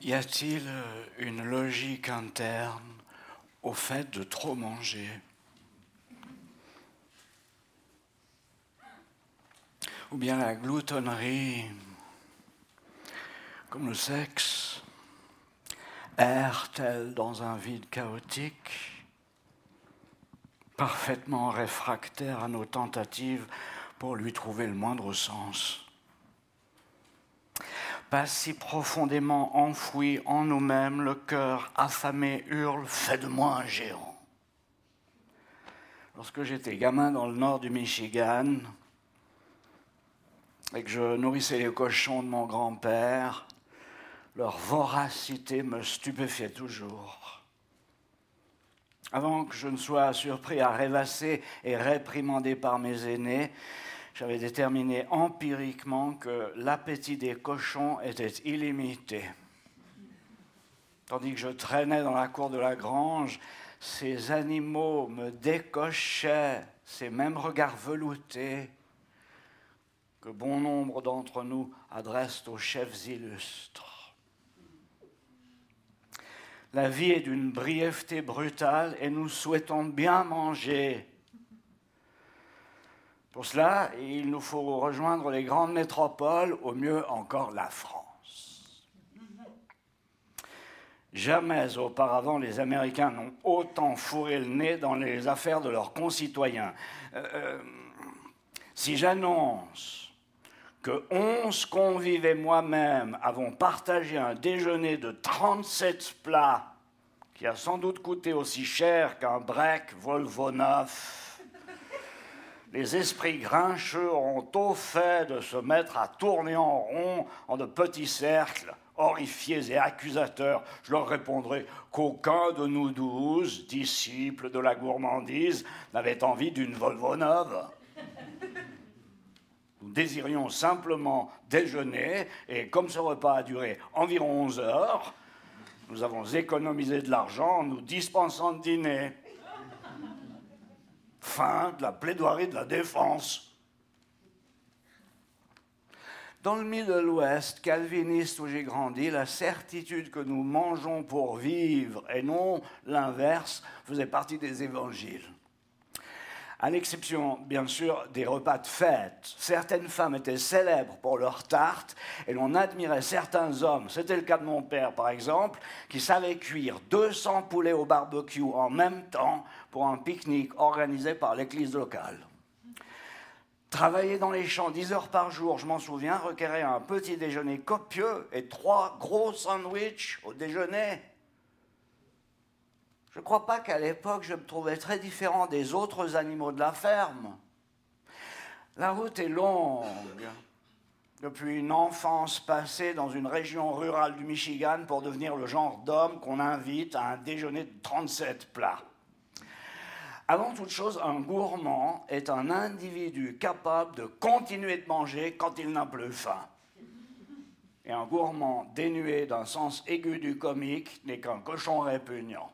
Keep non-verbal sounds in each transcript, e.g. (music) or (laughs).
Y a-t-il une logique interne au fait de trop manger? Ou bien la gloutonnerie, comme le sexe, erre-t-elle dans un vide chaotique, parfaitement réfractaire à nos tentatives pour lui trouver le moindre sens? Pas si profondément enfoui en nous-mêmes, le cœur affamé hurle Fais de moi un géant. Lorsque j'étais gamin dans le nord du Michigan et que je nourrissais les cochons de mon grand-père, leur voracité me stupéfiait toujours. Avant que je ne sois surpris à rêvasser et réprimandé par mes aînés, j'avais déterminé empiriquement que l'appétit des cochons était illimité. Tandis que je traînais dans la cour de la grange, ces animaux me décochaient ces mêmes regards veloutés que bon nombre d'entre nous adressent aux chefs illustres. La vie est d'une brièveté brutale et nous souhaitons bien manger pour cela, il nous faut rejoindre les grandes métropoles, au mieux encore la France. Jamais auparavant les Américains n'ont autant fourré le nez dans les affaires de leurs concitoyens. Euh, euh, si j'annonce que 11 convives et moi-même avons partagé un déjeuner de 37 plats qui a sans doute coûté aussi cher qu'un break Volvo neuf, les esprits grincheux ont au fait de se mettre à tourner en rond en de petits cercles, horrifiés et accusateurs. Je leur répondrai qu'aucun de nous douze, disciples de la gourmandise, n'avait envie d'une Volvo neuve. Nous désirions simplement déjeuner, et comme ce repas a duré environ 11 heures, nous avons économisé de l'argent en nous dispensant de dîner. De la plaidoirie de la défense. Dans le Middle West, calviniste où j'ai grandi, la certitude que nous mangeons pour vivre et non l'inverse faisait partie des évangiles à l'exception bien sûr des repas de fête. Certaines femmes étaient célèbres pour leurs tartes et l'on admirait certains hommes, c'était le cas de mon père par exemple, qui savaient cuire 200 poulets au barbecue en même temps pour un pique-nique organisé par l'église locale. Travailler dans les champs 10 heures par jour, je m'en souviens, requérait un petit déjeuner copieux et trois gros sandwichs au déjeuner. Je ne crois pas qu'à l'époque je me trouvais très différent des autres animaux de la ferme. La route est longue. Depuis une enfance passée dans une région rurale du Michigan pour devenir le genre d'homme qu'on invite à un déjeuner de 37 plats. Avant toute chose, un gourmand est un individu capable de continuer de manger quand il n'a plus faim. Et un gourmand dénué d'un sens aigu du comique n'est qu'un cochon répugnant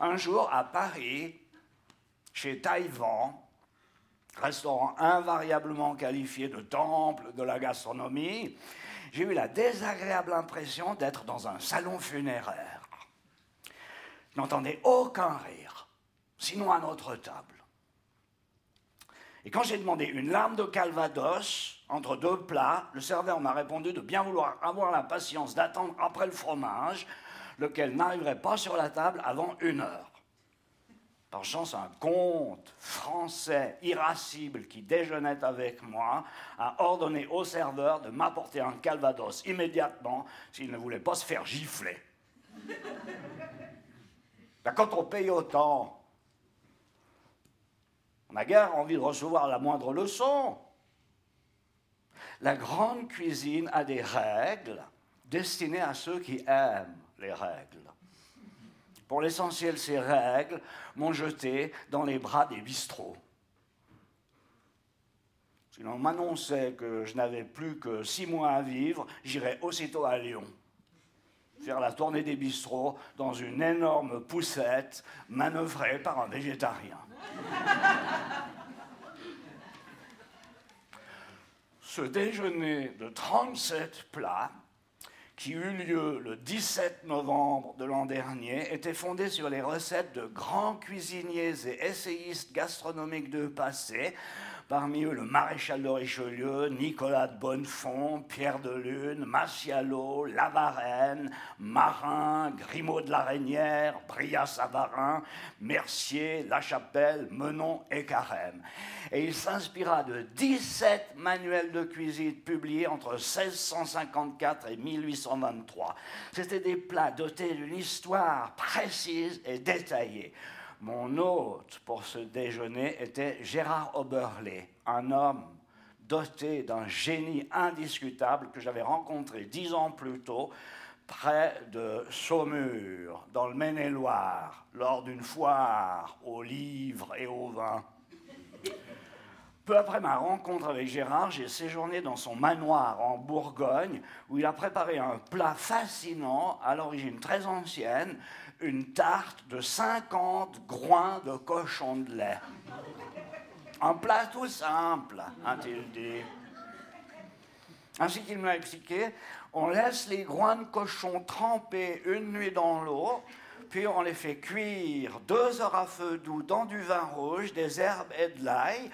un jour à Paris, chez Taïwan, restaurant invariablement qualifié de temple de la gastronomie, j'ai eu la désagréable impression d'être dans un salon funéraire. Je n'entendais aucun rire, sinon à notre table. Et quand j'ai demandé une larme de calvados entre deux plats, le serveur m'a répondu de bien vouloir avoir la patience d'attendre après le fromage lequel n'arriverait pas sur la table avant une heure. Par chance, un comte français irascible qui déjeunait avec moi a ordonné au serveur de m'apporter un calvados immédiatement s'il ne voulait pas se faire gifler. Ben, quand on paye autant, on n'a guère envie de recevoir la moindre leçon. La grande cuisine a des règles destinées à ceux qui aiment les règles. Pour l'essentiel, ces règles m'ont jeté dans les bras des bistrots. Si l'on m'annonçait que je n'avais plus que six mois à vivre, j'irais aussitôt à Lyon faire la tournée des bistrots dans une énorme poussette manœuvrée par un végétarien. (laughs) Ce déjeuner de 37 plats qui eut lieu le 17 novembre de l'an dernier, était fondée sur les recettes de grands cuisiniers et essayistes gastronomiques de passé, Parmi eux, le maréchal de Richelieu, Nicolas de Bonnefond, Pierre de Lune, Massialo, Lavarenne, Marin, Grimaud de la Reynière, Bria-Savarin, Mercier, Lachapelle, Menon et Carême. Et il s'inspira de 17 manuels de cuisine publiés entre 1654 et 1823. C'étaient des plats dotés d'une histoire précise et détaillée. Mon hôte pour ce déjeuner était Gérard Oberlé, un homme doté d'un génie indiscutable que j'avais rencontré dix ans plus tôt près de Saumur, dans le Maine-et-Loire, lors d'une foire aux livres et au vin. Peu après ma rencontre avec Gérard, j'ai séjourné dans son manoir en Bourgogne, où il a préparé un plat fascinant, à l'origine très ancienne, une tarte de 50 groins de cochon de lait. Un plat tout simple, a-t-il dit. Ainsi qu'il m'a expliqué, on laisse les groins de cochon tremper une nuit dans l'eau, puis on les fait cuire deux heures à feu doux dans du vin rouge, des herbes et de l'ail.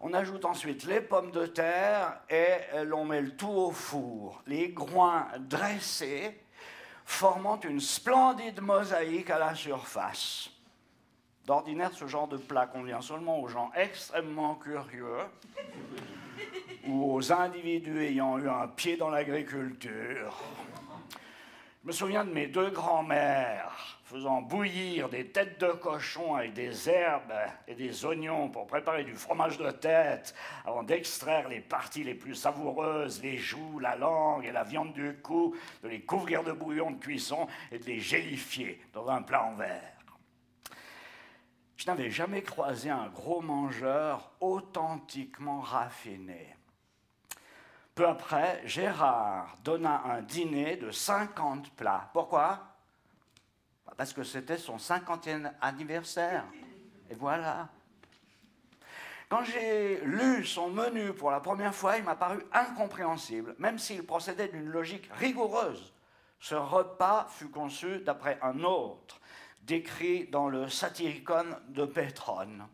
On ajoute ensuite les pommes de terre et l'on met le tout au four. Les groins dressés formant une splendide mosaïque à la surface. D'ordinaire, ce genre de plat convient seulement aux gens extrêmement curieux ou aux individus ayant eu un pied dans l'agriculture. Je me souviens de mes deux grands-mères faisant bouillir des têtes de cochon avec des herbes et des oignons pour préparer du fromage de tête avant d'extraire les parties les plus savoureuses, les joues, la langue et la viande du cou, de les couvrir de bouillon de cuisson et de les gélifier dans un plat en verre. Je n'avais jamais croisé un gros mangeur authentiquement raffiné. Peu après, Gérard donna un dîner de 50 plats. Pourquoi? Parce que c'était son 50e anniversaire. Et voilà. Quand j'ai lu son menu pour la première fois, il m'a paru incompréhensible, même s'il procédait d'une logique rigoureuse. Ce repas fut conçu d'après un autre, décrit dans le Satyricon de Pétrone.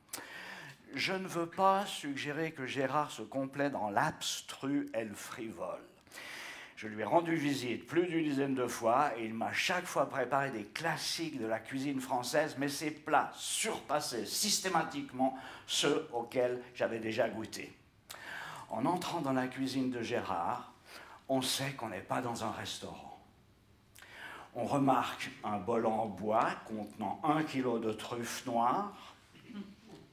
Je ne veux pas suggérer que Gérard se complaît dans l'abstru et le frivole. Je lui ai rendu visite plus d'une dizaine de fois et il m'a chaque fois préparé des classiques de la cuisine française, mais ces plats surpassaient systématiquement ceux auxquels j'avais déjà goûté. En entrant dans la cuisine de Gérard, on sait qu'on n'est pas dans un restaurant. On remarque un bol en bois contenant un kilo de truffes noires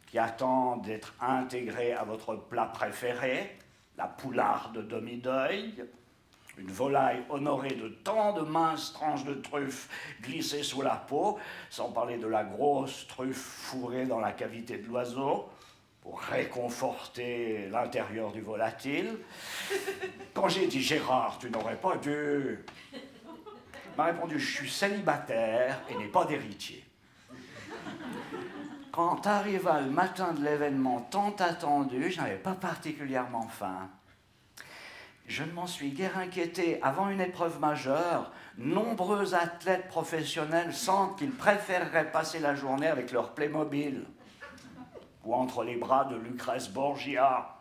qui attend d'être intégré à votre plat préféré, la poularde demi-deuil, une volaille honorée de tant de minces tranches de truffes glissées sous la peau, sans parler de la grosse truffe fourrée dans la cavité de l'oiseau pour réconforter l'intérieur du volatile. (laughs) Quand j'ai dit Gérard, tu n'aurais pas dû. Il m'a répondu Je suis célibataire et n'ai pas d'héritier. Quand arriva le matin de l'événement tant attendu, je n'avais pas particulièrement faim. Je ne m'en suis guère inquiété. Avant une épreuve majeure, nombreux athlètes professionnels sentent qu'ils préféreraient passer la journée avec leur Playmobil ou entre les bras de Lucrèce Borgia.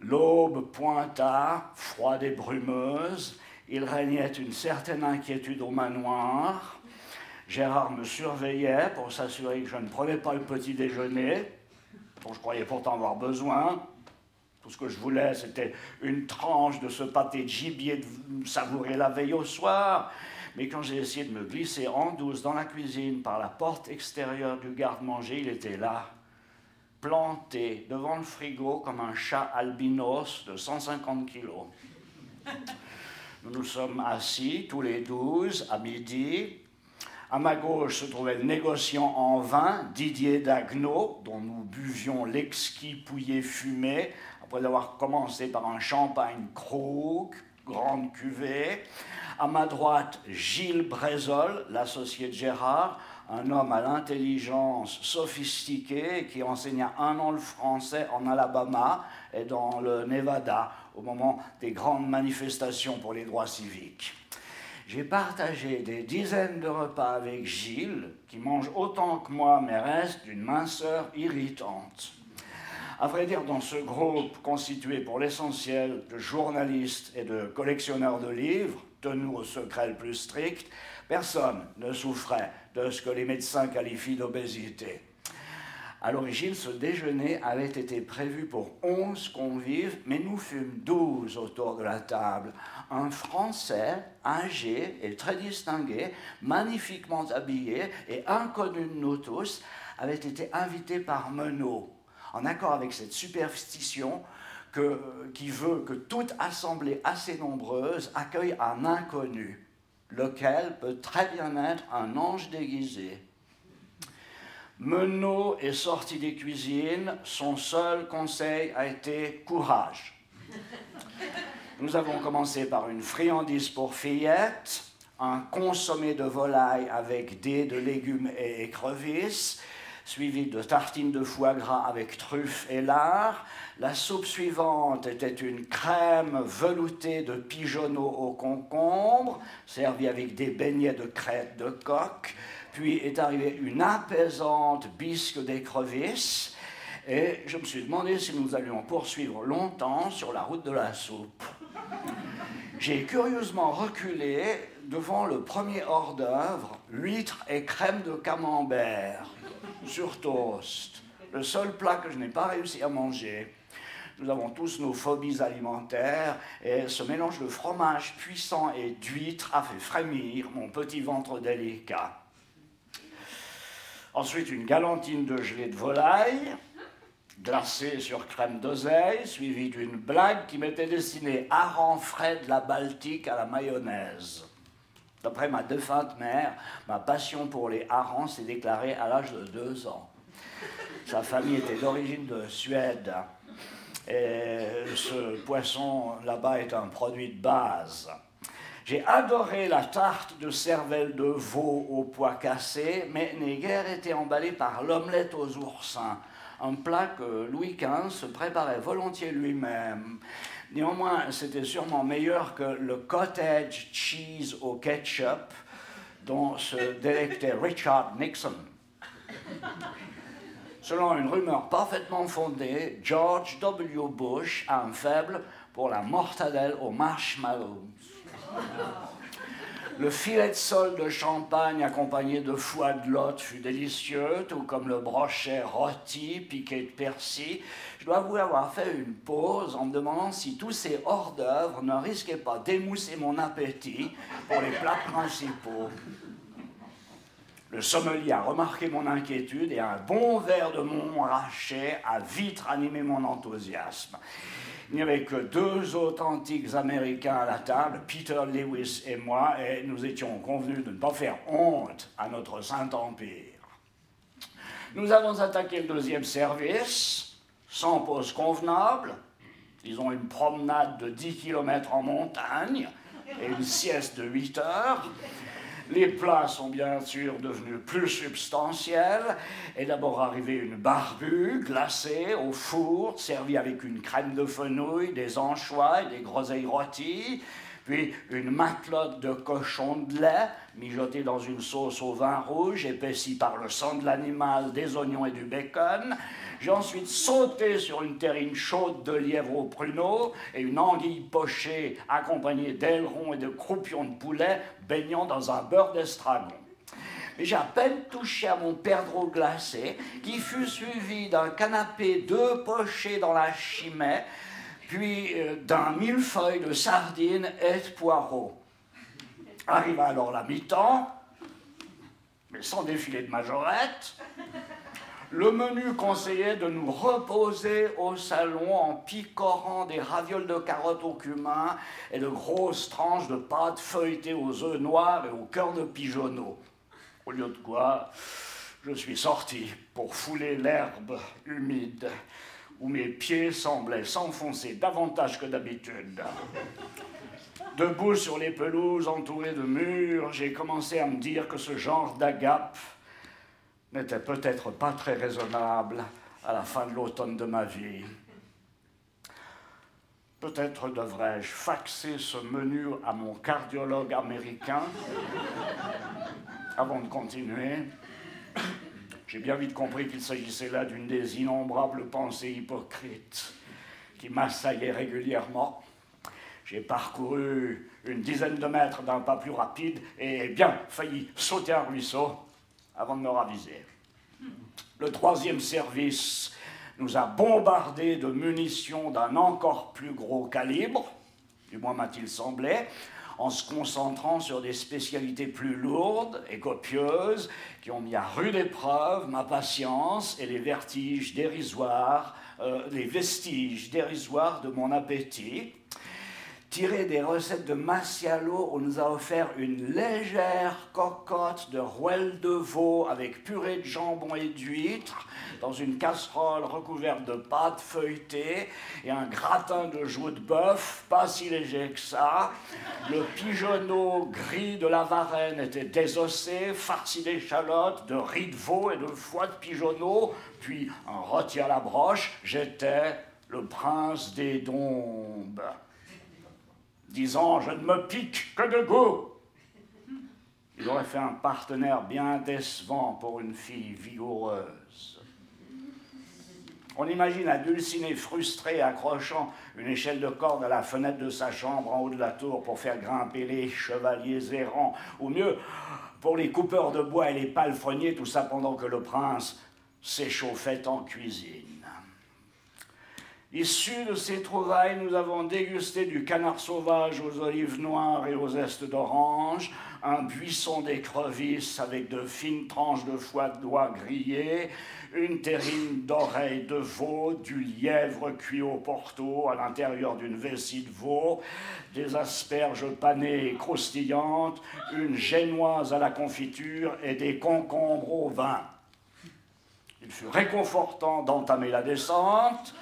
L'aube pointa, froide et brumeuse. Il régnait une certaine inquiétude au manoir. Gérard me surveillait pour s'assurer que je ne prenais pas le petit déjeuner, dont je croyais pourtant avoir besoin. Tout ce que je voulais, c'était une tranche de ce pâté de gibier savouré la veille au soir. Mais quand j'ai essayé de me glisser en douce dans la cuisine par la porte extérieure du garde-manger, il était là, planté devant le frigo comme un chat albinos de 150 kilos. Nous nous sommes assis tous les douze à midi. À ma gauche se trouvait le négociant en vin, Didier Dagneau, dont nous buvions l'exquis pouillé fumé après avoir commencé par un champagne Krug, grande cuvée. À ma droite, Gilles Brézol, l'associé de Gérard, un homme à l'intelligence sophistiquée qui enseigna un an le français en Alabama et dans le Nevada au moment des grandes manifestations pour les droits civiques. J'ai partagé des dizaines de repas avec Gilles, qui mange autant que moi, mais reste d'une minceur irritante. À vrai dire, dans ce groupe constitué pour l'essentiel de journalistes et de collectionneurs de livres, tenus au secret le plus strict, personne ne souffrait de ce que les médecins qualifient d'obésité. À l'origine, ce déjeuner avait été prévu pour 11 convives, mais nous fûmes 12 autour de la table. Un Français, âgé et très distingué, magnifiquement habillé et inconnu de nous tous, avait été invité par Menot, en accord avec cette superstition qui veut que toute assemblée assez nombreuse accueille un inconnu, lequel peut très bien être un ange déguisé. Menot est sorti des cuisines, son seul conseil a été courage. Nous avons commencé par une friandise pour fillette, un consommé de volaille avec dés de légumes et écrevisses, suivi de tartines de foie gras avec truffes et lard. La soupe suivante était une crème veloutée de pigeonneaux au concombre, servie avec des beignets de crête de coq. Puis est arrivée une apaisante bisque d'écrevisses. Et je me suis demandé si nous allions poursuivre longtemps sur la route de la soupe. J'ai curieusement reculé devant le premier hors-d'œuvre, huîtres et crème de camembert sur toast. Le seul plat que je n'ai pas réussi à manger. Nous avons tous nos phobies alimentaires et ce mélange de fromage puissant et d'huîtres a fait frémir mon petit ventre délicat. Ensuite, une galantine de gelée de volaille, glacée sur crème d'oseille, suivie d'une blague qui m'était destinée hareng frais de la Baltique à la mayonnaise. D'après ma défunte mère, ma passion pour les harengs s'est déclarée à l'âge de deux ans. Sa famille était d'origine de Suède. Et ce poisson là-bas est un produit de base. J'ai adoré la tarte de cervelle de veau au pois cassé, mais n'ai guère été emballé par l'omelette aux oursins, un plat que Louis XV se préparait volontiers lui-même. Néanmoins, c'était sûrement meilleur que le cottage cheese au ketchup dont se délectait Richard Nixon. Selon une rumeur parfaitement fondée, George W. Bush a un faible pour la mortadelle aux marshmallows. Le filet de sol de champagne accompagné de foie de lotte fut délicieux, tout comme le brochet rôti piqué de persil. Je dois vous avoir fait une pause en me demandant si tous ces hors-d'œuvre ne risquaient pas d'émousser mon appétit pour les plats principaux. Le sommelier a remarqué mon inquiétude et un bon verre de mon rachet a vite ranimé mon enthousiasme. Il n'y avait que deux authentiques Américains à la table, Peter Lewis et moi, et nous étions convenus de ne pas faire honte à notre Saint-Empire. Nous avons attaqué le deuxième service, sans pause convenable, disons une promenade de 10 km en montagne et une sieste de 8 heures. Les plats sont bien sûr devenus plus substantiels. Est d'abord arrivé une barbue glacée au four, servie avec une crème de fenouil, des anchois et des groseilles rôties. Puis une matelote de cochon de lait mijotée dans une sauce au vin rouge, épaissie par le sang de l'animal, des oignons et du bacon. J'ai ensuite sauté sur une terrine chaude de lièvre au pruneau et une anguille pochée accompagnée d'ailerons et de croupions de poulet baignant dans un beurre d'estragon. J'ai à peine touché à mon perdreau glacé, qui fut suivi d'un canapé deux pochés dans la chimée, puis euh, d'un millefeuille de sardines et de poireaux. Arriva alors la mi-temps, mais sans défilé de majorette, le menu conseillait de nous reposer au salon en picorant des ravioles de carottes au cumin et de grosses tranches de pâte feuilletées aux œufs noirs et au cœur de pigeonneau. Au lieu de quoi, je suis sorti pour fouler l'herbe humide où mes pieds semblaient s'enfoncer davantage que d'habitude. Debout sur les pelouses entourées de murs, j'ai commencé à me dire que ce genre d'agape n'était peut-être pas très raisonnable à la fin de l'automne de ma vie. Peut-être devrais-je faxer ce menu à mon cardiologue américain avant de continuer. J'ai bien vite compris qu'il s'agissait là d'une des innombrables pensées hypocrites qui m'assaillaient régulièrement. J'ai parcouru une dizaine de mètres d'un pas plus rapide et bien failli sauter un ruisseau avant de me raviser. Le troisième service nous a bombardé de munitions d'un encore plus gros calibre, du moins m'a-t-il semblé, en se concentrant sur des spécialités plus lourdes et copieuses qui ont mis à rude épreuve ma patience et les vertiges dérisoires, euh, les vestiges dérisoires de mon appétit tiré des recettes de Massialo, on nous a offert une légère cocotte de rouelle de veau avec purée de jambon et d'huîtres dans une casserole recouverte de pâte feuilletée et un gratin de joues de bœuf, pas si léger que ça. Le pigeonneau gris de la Varenne était désossé, farci d'échalotes, de riz de veau et de foie de pigeonneau, puis un rôti à la broche. J'étais le prince des dombes disant Je ne me pique que de goût. Il aurait fait un partenaire bien décevant pour une fille vigoureuse. On imagine la Dulcinée frustrée accrochant une échelle de corde à la fenêtre de sa chambre en haut de la tour pour faire grimper les chevaliers errants, ou mieux, pour les coupeurs de bois et les palefreniers, tout ça pendant que le prince s'échauffait en cuisine. Issus de ces trouvailles, nous avons dégusté du canard sauvage aux olives noires et aux zestes d'orange, un buisson d'écrevisses avec de fines tranches de foie de doigt grillées, une terrine d'oreille de veau, du lièvre cuit au porto à l'intérieur d'une vessie de veau, des asperges panées et croustillantes, une génoise à la confiture et des concombres au vin. Il fut réconfortant d'entamer la descente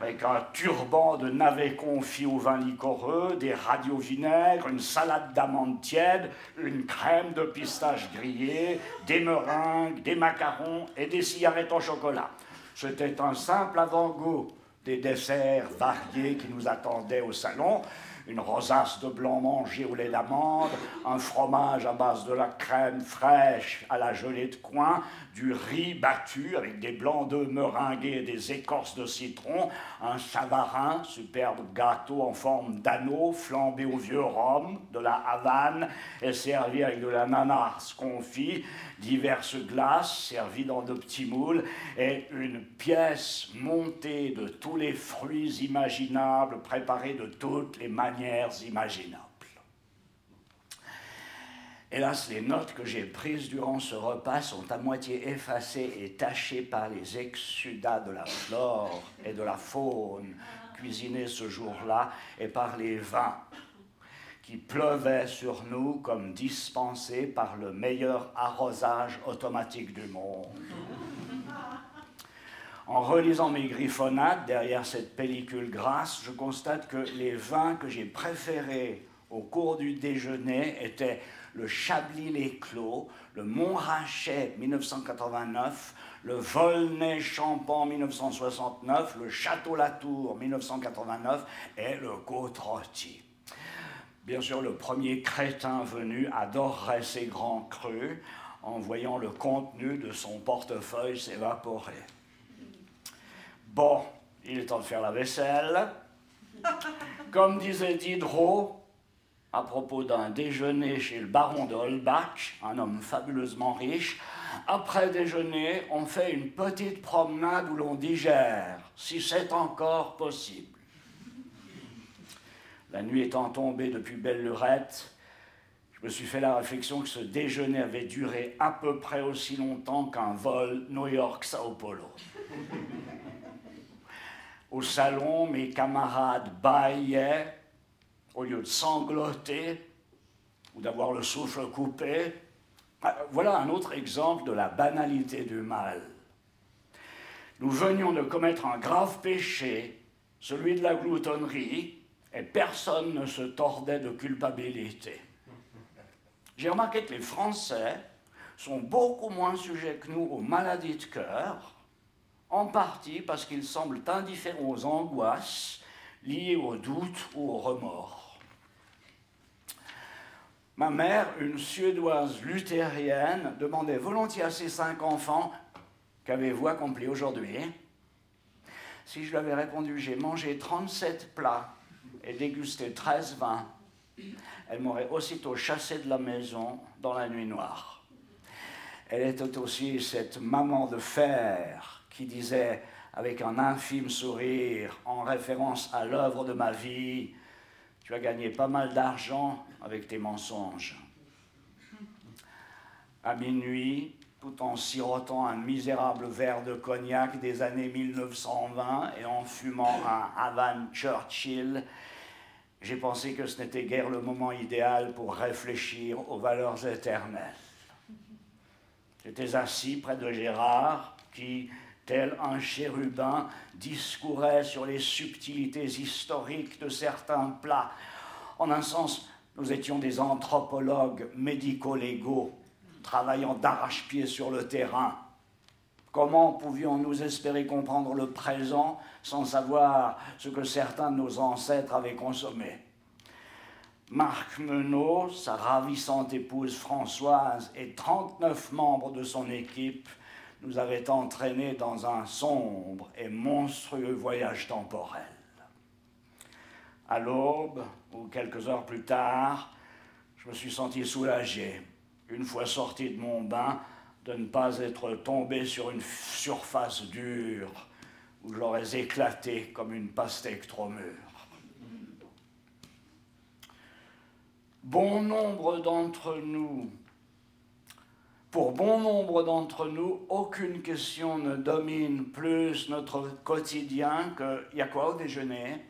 avec un turban de navets confits au vin liquoreux, des radios vinaigres, une salade d'amandes tièdes, une crème de pistache grillée, des meringues, des macarons et des cigarettes en chocolat. C'était un simple avant-goût des desserts variés qui nous attendaient au salon, une rosace de blanc mangé au lait d'amande, un fromage à base de la crème fraîche à la gelée de coin, du riz battu avec des blancs d'œufs meringués et des écorces de citron, un savarin, superbe gâteau en forme d'anneau flambé au vieux rhum de la Havane et servi avec de l'ananas confit, diverses glaces servies dans de petits moules et une pièce montée de tous les fruits imaginables préparés de toutes les manières imaginables. Hélas, les notes que j'ai prises durant ce repas sont à moitié effacées et tachées par les exsudats de la flore et de la faune cuisinés ce jour-là et par les vins qui pleuvaient sur nous comme dispensés par le meilleur arrosage automatique du monde. En relisant mes griffonnades derrière cette pellicule grasse, je constate que les vins que j'ai préférés au cours du déjeuner étaient le Chablis-les-Clos, le Montrachet 1989, le Volnay-Champan 1969, le Château-Latour 1989 et le côte Bien sûr, le premier crétin venu adorerait ces grands crus en voyant le contenu de son portefeuille s'évaporer. Bon, il est temps de faire la vaisselle. Comme disait Diderot, à propos d'un déjeuner chez le baron de Holbach, un homme fabuleusement riche. Après déjeuner, on fait une petite promenade où l'on digère, si c'est encore possible. La nuit étant tombée depuis belle lurette, je me suis fait la réflexion que ce déjeuner avait duré à peu près aussi longtemps qu'un vol New York-Sao Paulo. Au salon, mes camarades bâillaient au lieu de sangloter ou d'avoir le souffle coupé. Ah, voilà un autre exemple de la banalité du mal. Nous venions de commettre un grave péché, celui de la gloutonnerie, et personne ne se tordait de culpabilité. J'ai remarqué que les Français sont beaucoup moins sujets que nous aux maladies de cœur, en partie parce qu'ils semblent indifférents aux angoisses liées aux doutes ou aux remords. Ma mère, une Suédoise luthérienne, demandait volontiers à ses cinq enfants Qu'avez-vous accompli aujourd'hui? Si je lui avais répondu J'ai mangé 37 plats et dégusté 13 vins, elle m'aurait aussitôt chassé de la maison dans la nuit noire. Elle était aussi cette maman de fer qui disait avec un infime sourire en référence à l'œuvre de ma vie, tu as gagné pas mal d'argent avec tes mensonges. À minuit, tout en sirotant un misérable verre de cognac des années 1920 et en fumant un Havane Churchill, j'ai pensé que ce n'était guère le moment idéal pour réfléchir aux valeurs éternelles. J'étais assis près de Gérard, qui, tel un chérubin, discourait sur les subtilités historiques de certains plats. En un sens, nous étions des anthropologues médico-légaux, travaillant d'arrache-pied sur le terrain. Comment pouvions-nous espérer comprendre le présent sans savoir ce que certains de nos ancêtres avaient consommé? Marc Menot, sa ravissante épouse Françoise et 39 membres de son équipe nous avaient entraînés dans un sombre et monstrueux voyage temporel. À l'aube, ou quelques heures plus tard, je me suis senti soulagé, une fois sorti de mon bain, de ne pas être tombé sur une surface dure où j'aurais éclaté comme une pastèque trop mûre. bon nombre d'entre nous, pour bon nombre d'entre nous, aucune question ne domine plus notre quotidien que y a quoi au déjeuner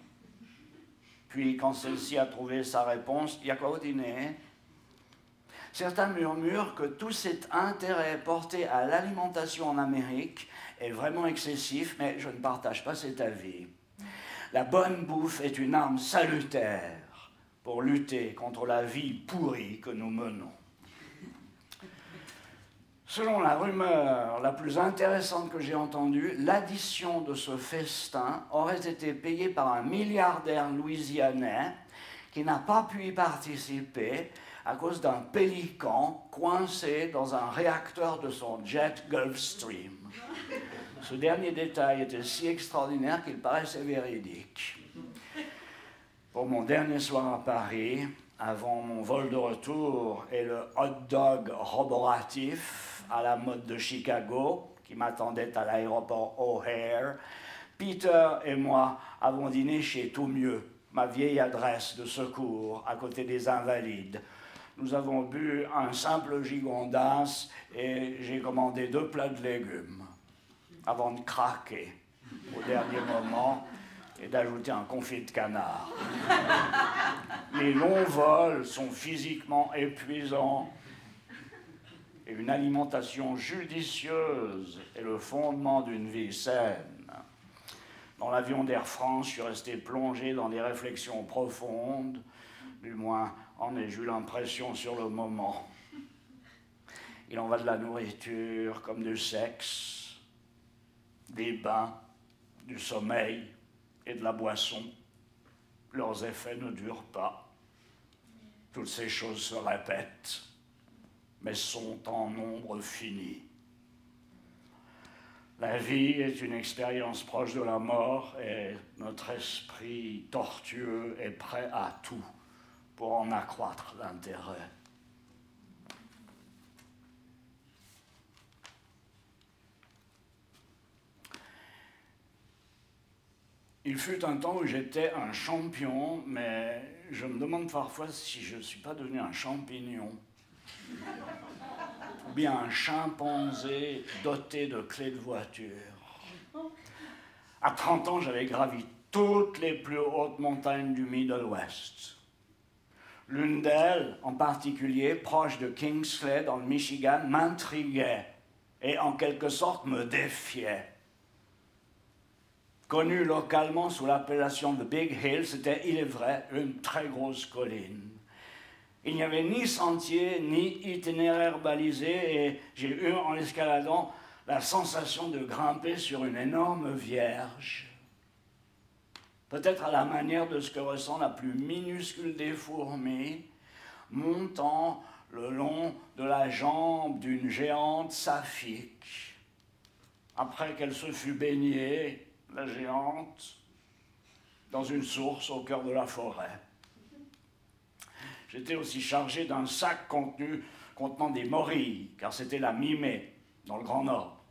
Puis quand celle-ci a trouvé sa réponse, y a quoi au dîner Certains murmurent que tout cet intérêt porté à l'alimentation en Amérique est vraiment excessif, mais je ne partage pas cet avis. La bonne bouffe est une arme salutaire pour lutter contre la vie pourrie que nous menons. Selon la rumeur la plus intéressante que j'ai entendue, l'addition de ce festin aurait été payée par un milliardaire louisianais qui n'a pas pu y participer à cause d'un pélican coincé dans un réacteur de son jet Gulfstream. Ce dernier détail était si extraordinaire qu'il paraissait véridique. Pour mon dernier soir à Paris, avant mon vol de retour et le hot dog roboratif à la mode de Chicago qui m'attendait à l'aéroport O'Hare, Peter et moi avons dîné chez Tout Mieux, ma vieille adresse de secours à côté des Invalides. Nous avons bu un simple gigondas et j'ai commandé deux plats de légumes avant de craquer au dernier moment et d'ajouter un confit de canard. (laughs) Les longs vols sont physiquement épuisants une alimentation judicieuse est le fondement d'une vie saine. Dans l'avion d'Air France, je suis resté plongé dans des réflexions profondes, du moins en ai-je eu l'impression sur le moment. Il en va de la nourriture comme du sexe, des bains, du sommeil, et de la boisson, leurs effets ne durent pas. Toutes ces choses se répètent, mais sont en nombre fini. La vie est une expérience proche de la mort et notre esprit tortueux est prêt à tout pour en accroître l'intérêt. Il fut un temps où j'étais un champion, mais je me demande parfois si je ne suis pas devenu un champignon. Ou bien un chimpanzé doté de clés de voiture. À 30 ans, j'avais gravi toutes les plus hautes montagnes du Middle West. L'une d'elles, en particulier, proche de Kingsley, dans le Michigan, m'intriguait et en quelque sorte me défiait connu localement sous l'appellation de Big Hill, c'était, il est vrai, une très grosse colline. Il n'y avait ni sentier, ni itinéraire balisé, et j'ai eu, en escaladant, la sensation de grimper sur une énorme vierge. Peut-être à la manière de ce que ressent la plus minuscule des fourmis, montant le long de la jambe d'une géante saphique. Après qu'elle se fut baignée, la géante, dans une source au cœur de la forêt. J'étais aussi chargé d'un sac contenu, contenant des morilles, car c'était la mi-mai, dans le Grand Nord.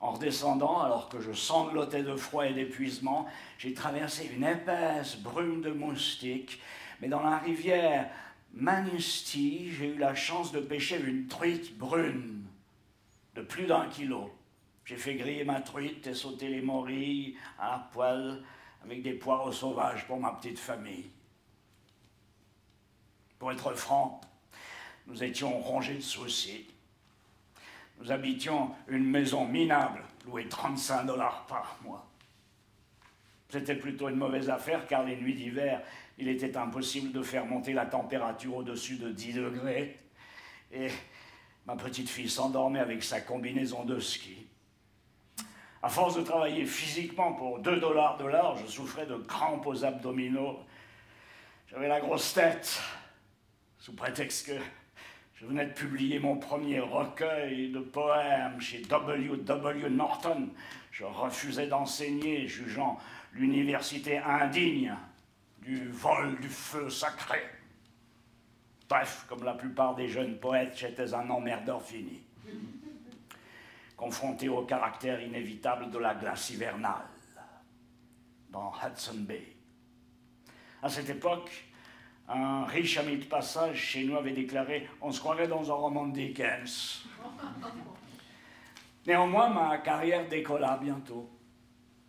En redescendant, alors que je sanglotais de froid et d'épuisement, j'ai traversé une épaisse brume de moustiques, mais dans la rivière Manisti, j'ai eu la chance de pêcher une truite brune de plus d'un kilo. J'ai fait griller ma truite et sauter les morilles à la poêle avec des poireaux sauvages pour ma petite famille. Pour être franc, nous étions rongés de soucis. Nous habitions une maison minable, louée 35 dollars par mois. C'était plutôt une mauvaise affaire car les nuits d'hiver, il était impossible de faire monter la température au-dessus de 10 degrés. Et ma petite fille s'endormait avec sa combinaison de ski. À force de travailler physiquement pour 2 dollars de l'heure, je souffrais de crampes aux abdominaux. J'avais la grosse tête, sous prétexte que je venais de publier mon premier recueil de poèmes chez W. W. Norton. Je refusais d'enseigner, jugeant l'université indigne du vol du feu sacré. Bref, comme la plupart des jeunes poètes, j'étais un emmerdeur fini confronté au caractère inévitable de la glace hivernale dans Hudson Bay. À cette époque, un riche ami de passage chez nous avait déclaré On se croirait dans un roman de Dickens. Néanmoins, ma carrière décolla bientôt.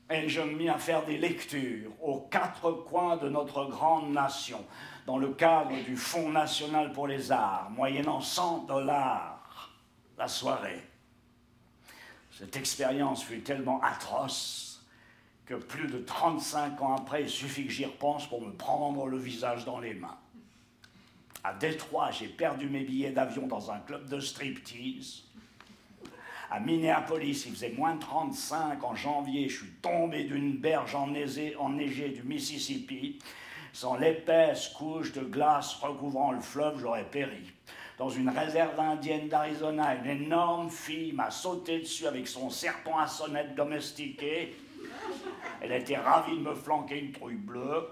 Et je me mis à faire des lectures aux quatre coins de notre grande nation, dans le cadre du Fonds national pour les arts, moyennant 100 dollars la soirée. Cette expérience fut tellement atroce que plus de 35 ans après, il suffit que j'y repense pour me prendre le visage dans les mains. À Détroit, j'ai perdu mes billets d'avion dans un club de striptease. À Minneapolis, il faisait moins 35 en janvier. Je suis tombé d'une berge enneigée du Mississippi. Sans l'épaisse couche de glace recouvrant le fleuve, j'aurais péri dans une réserve indienne d'Arizona, une énorme fille m'a sauté dessus avec son serpent à sonnette domestiqué. Elle était ravie de me flanquer une trouille bleue.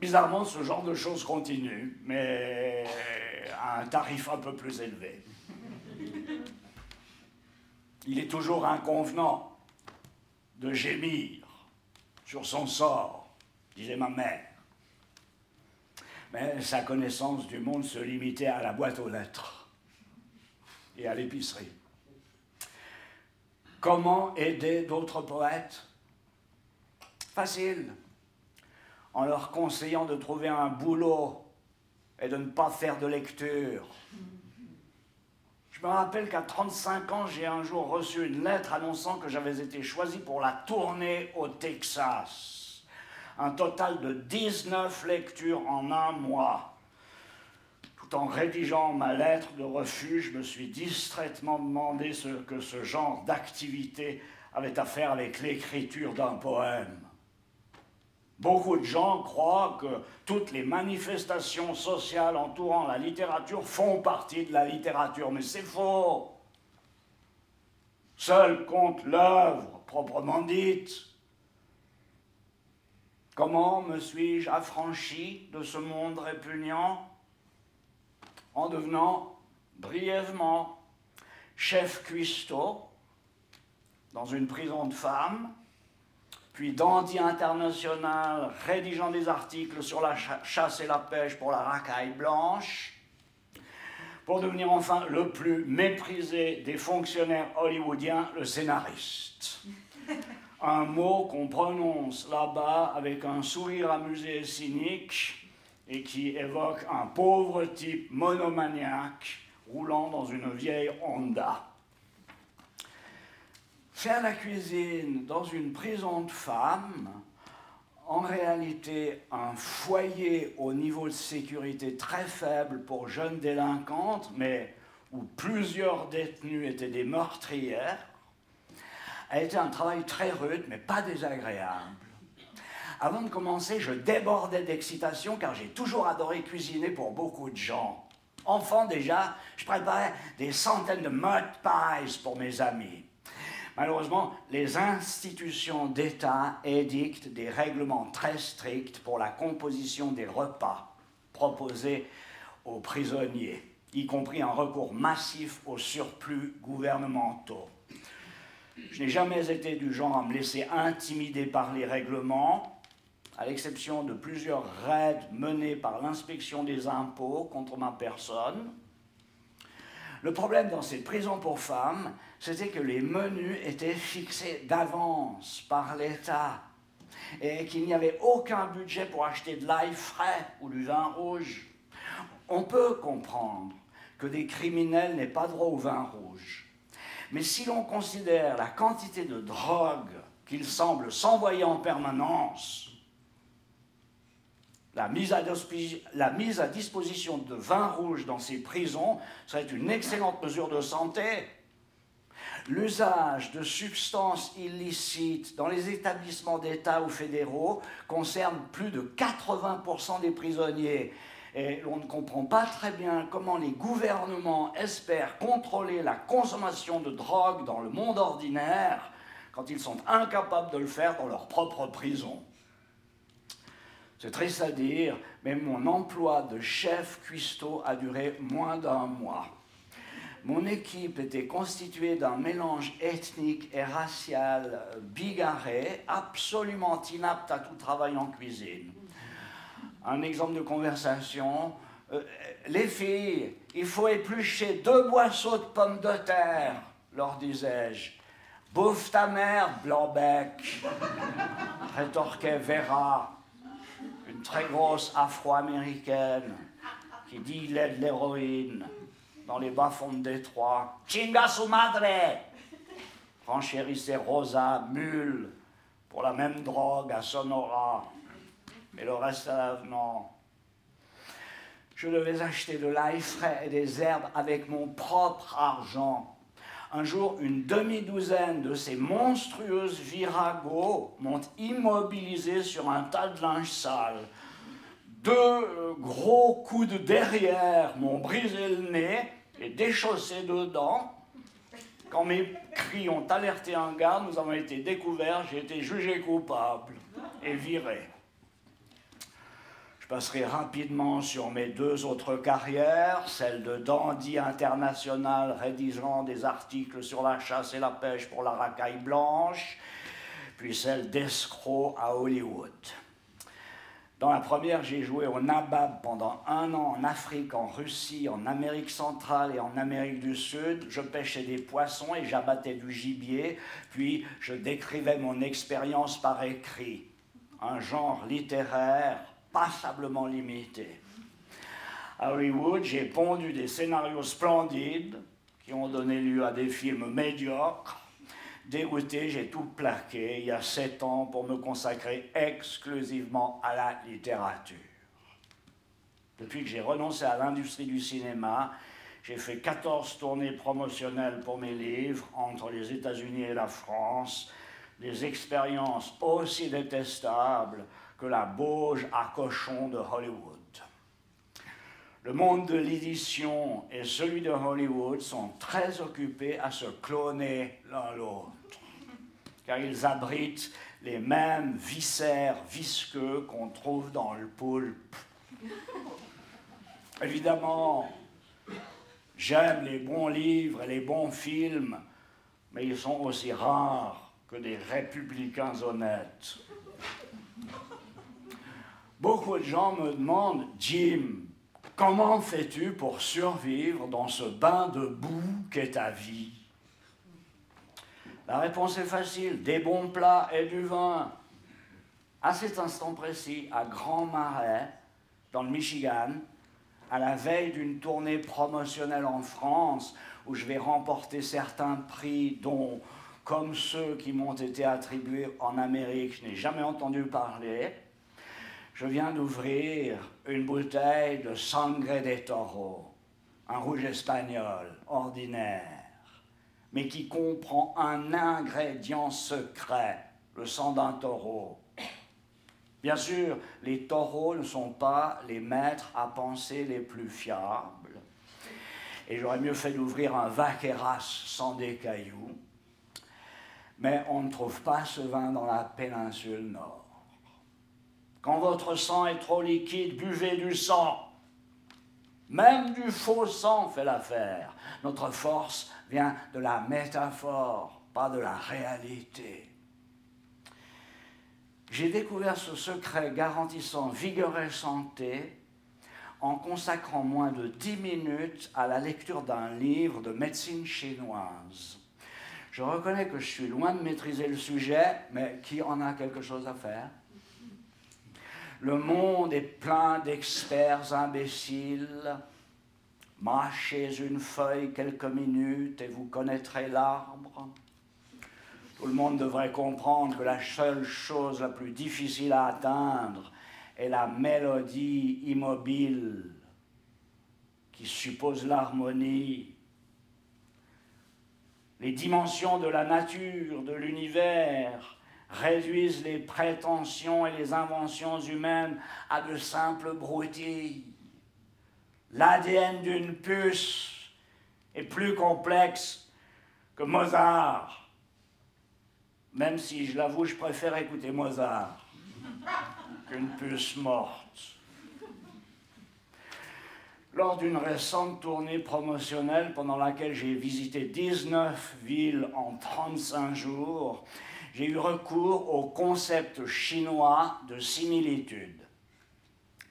Bizarrement, ce genre de choses continue, mais à un tarif un peu plus élevé. Il est toujours inconvenant de gémir sur son sort, disait ma mère mais sa connaissance du monde se limitait à la boîte aux lettres et à l'épicerie. Comment aider d'autres poètes? Facile, en leur conseillant de trouver un boulot et de ne pas faire de lecture. Je me rappelle qu'à 35 ans, j'ai un jour reçu une lettre annonçant que j'avais été choisi pour la tournée au Texas un total de 19 lectures en un mois. En rédigeant ma lettre de refus, je me suis distraitement demandé ce que ce genre d'activité avait à faire avec l'écriture d'un poème. Beaucoup de gens croient que toutes les manifestations sociales entourant la littérature font partie de la littérature, mais c'est faux. Seul compte l'œuvre proprement dite. Comment me suis-je affranchi de ce monde répugnant? En devenant brièvement chef cuistot dans une prison de femmes, puis dandy international rédigeant des articles sur la chasse et la pêche pour la racaille blanche, pour devenir enfin le plus méprisé des fonctionnaires hollywoodiens, le scénariste. Un mot qu'on prononce là-bas avec un sourire amusé et cynique et qui évoque un pauvre type monomaniaque roulant dans une vieille Honda. Faire la cuisine dans une prison de femmes, en réalité un foyer au niveau de sécurité très faible pour jeunes délinquantes, mais où plusieurs détenues étaient des meurtrières, a été un travail très rude, mais pas désagréable. Avant de commencer, je débordais d'excitation car j'ai toujours adoré cuisiner pour beaucoup de gens. Enfant déjà, je préparais des centaines de mud pies pour mes amis. Malheureusement, les institutions d'État édictent des règlements très stricts pour la composition des repas proposés aux prisonniers, y compris un recours massif aux surplus gouvernementaux. Je n'ai jamais été du genre à me laisser intimider par les règlements, à l'exception de plusieurs raids menés par l'inspection des impôts contre ma personne. Le problème dans cette prison pour femmes, c'était que les menus étaient fixés d'avance par l'État et qu'il n'y avait aucun budget pour acheter de l'ail frais ou du vin rouge. On peut comprendre que des criminels n'aient pas droit au vin rouge. Mais si l'on considère la quantité de drogue qu'ils semblent s'envoyer en permanence, la mise, à, disposition de vin rouge dans ces prisons serait une excellente mesure de santé. L'usage de substances illicites dans les établissements d'État ou fédéraux concerne plus de 80% des prisonniers. Et on ne comprend pas très bien comment les gouvernements espèrent contrôler la consommation de drogue dans le monde ordinaire quand ils sont incapables de le faire dans leur propre prison. C'est triste à dire, mais mon emploi de chef cuistot a duré moins d'un mois. Mon équipe était constituée d'un mélange ethnique et racial bigarré, absolument inapte à tout travail en cuisine un exemple de conversation. Euh, les filles, il faut éplucher deux boisseaux de pommes de terre, leur disais-je. Bouffe ta mère, Blanc-bec, rétorquait Vera, très grosse afro-américaine qui dit de l'héroïne dans les bas-fonds de Détroit. Chinga su madre renchérissait Rosa, mule, pour la même drogue à Sonora et le reste à l'avenant. Je devais acheter de l'ail frais et des herbes avec mon propre argent. Un jour, une demi-douzaine de ces monstrueuses viragos m'ont immobilisé sur un tas de linge sale. Deux gros coups de derrière m'ont brisé le nez et déchaussé dedans. Quand mes cris ont alerté un garde, nous avons été découverts, j'ai été jugé coupable et viré passerai rapidement sur mes deux autres carrières, celle de dandy international rédigeant des articles sur la chasse et la pêche pour la racaille blanche, puis celle d'escroc à Hollywood. Dans la première, j'ai joué au Nabab pendant un an en Afrique, en Russie, en Amérique centrale et en Amérique du Sud. Je pêchais des poissons et j'abattais du gibier, puis je décrivais mon expérience par écrit. Un genre littéraire passablement limité. À Hollywood, j'ai pondu des scénarios splendides qui ont donné lieu à des films médiocres. Dégoûté, j'ai tout plaqué il y a sept ans pour me consacrer exclusivement à la littérature. Depuis que j'ai renoncé à l'industrie du cinéma, j'ai fait 14 tournées promotionnelles pour mes livres entre les États-Unis et la France, des expériences aussi détestables que la Bauge à cochon de Hollywood. Le monde de l'édition et celui de Hollywood sont très occupés à se cloner l'un l'autre, car ils abritent les mêmes viscères visqueux qu'on trouve dans le poulpe. Évidemment, j'aime les bons livres et les bons films, mais ils sont aussi rares que des républicains honnêtes. Beaucoup de gens me demandent, Jim, comment fais-tu pour survivre dans ce bain de boue qu'est ta vie? La réponse est facile, des bons plats et du vin. À cet instant précis, à Grand Marais, dans le Michigan, à la veille d'une tournée promotionnelle en France, où je vais remporter certains prix, dont comme ceux qui m'ont été attribués en Amérique, je n'ai jamais entendu parler. Je viens d'ouvrir une bouteille de sangre de taureau, un rouge espagnol ordinaire, mais qui comprend un ingrédient secret, le sang d'un taureau. Bien sûr, les taureaux ne sont pas les maîtres à penser les plus fiables. Et j'aurais mieux fait d'ouvrir un vaqueras sans des cailloux. Mais on ne trouve pas ce vin dans la péninsule nord. Quand votre sang est trop liquide, buvez du sang. Même du faux sang fait l'affaire. Notre force vient de la métaphore, pas de la réalité. J'ai découvert ce secret garantissant vigueur et santé en consacrant moins de dix minutes à la lecture d'un livre de médecine chinoise. Je reconnais que je suis loin de maîtriser le sujet, mais qui en a quelque chose à faire? Le monde est plein d'experts imbéciles. Mâchez une feuille quelques minutes et vous connaîtrez l'arbre. Tout le monde devrait comprendre que la seule chose la plus difficile à atteindre est la mélodie immobile qui suppose l'harmonie. Les dimensions de la nature, de l'univers, réduisent les prétentions et les inventions humaines à de simples broutilles. L'ADN d'une puce est plus complexe que Mozart même si, je l'avoue, je préfère écouter Mozart (laughs) qu'une puce morte. Lors d'une récente tournée promotionnelle pendant laquelle j'ai visité 19 villes en 35 jours, j'ai eu recours au concept chinois de similitude.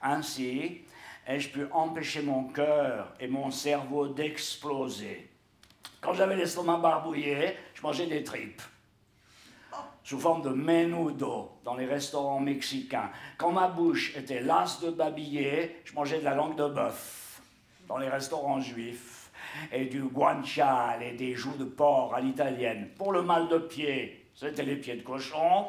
Ainsi, ai-je pu empêcher mon cœur et mon cerveau d'exploser. Quand j'avais l'estomac barbouillé, je mangeais des tripes sous forme de menudo dans les restaurants mexicains. Quand ma bouche était lasse de babiller, je mangeais de la langue de bœuf dans les restaurants juifs et du guanciale et des joues de porc à l'italienne. Pour le mal de pied, c'était les pieds de cochon.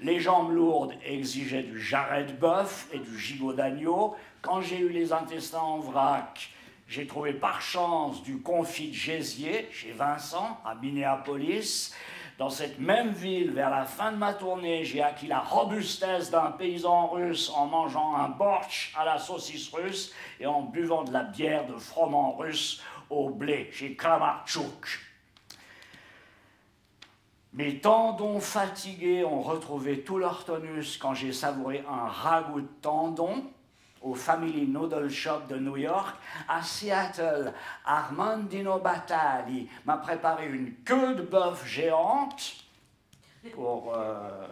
Les jambes lourdes exigeaient du jarret de bœuf et du gigot d'agneau. Quand j'ai eu les intestins en vrac, j'ai trouvé par chance du confit de gésier chez Vincent à Minneapolis dans cette même ville, vers la fin de ma tournée, j'ai acquis la robustesse d'un paysan russe en mangeant un bortsch à la saucisse russe et en buvant de la bière de froment russe au blé chez Kramarchuk. Mes tendons fatigués ont retrouvé tout leur tonus quand j'ai savouré un ragoût de tendon au Family Noodle Shop de New York, à Seattle, Armandino Batali m'a préparé une queue de bœuf géante pour euh,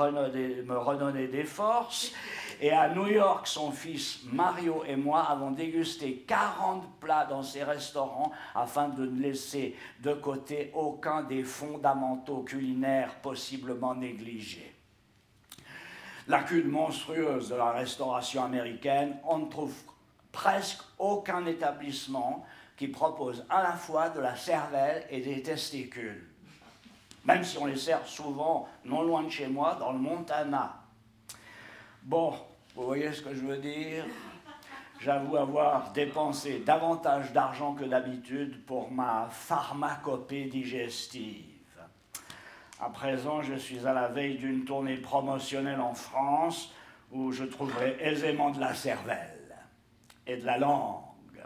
me redonner des forces. Et à New York, son fils Mario et moi avons dégusté 40 plats dans ces restaurants afin de ne laisser de côté aucun des fondamentaux culinaires possiblement négligés lacune monstrueuse de la restauration américaine, on ne trouve presque aucun établissement qui propose à la fois de la cervelle et des testicules, même si on les sert souvent non loin de chez moi, dans le Montana. Bon, vous voyez ce que je veux dire? J'avoue avoir dépensé davantage d'argent que d'habitude pour ma pharmacopée digestive. À présent, je suis à la veille d'une tournée promotionnelle en France où je trouverai aisément de la cervelle et de la langue,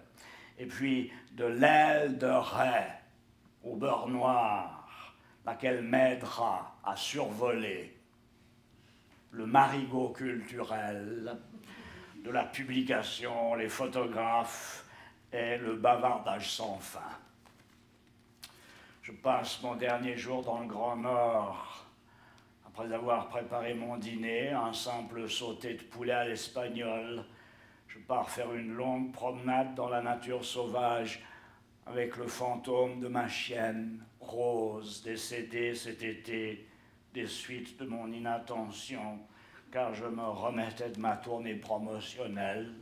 et puis de l'aile de raie au beurre noir, laquelle m'aidera à survoler le marigot culturel de la publication, les photographes et le bavardage sans fin. Je passe mon dernier jour dans le Grand Nord. Après avoir préparé mon dîner, un simple sauté de poulet à l'espagnol, je pars faire une longue promenade dans la nature sauvage avec le fantôme de ma chienne, Rose, décédée cet été des suites de mon inattention, car je me remettais de ma tournée promotionnelle,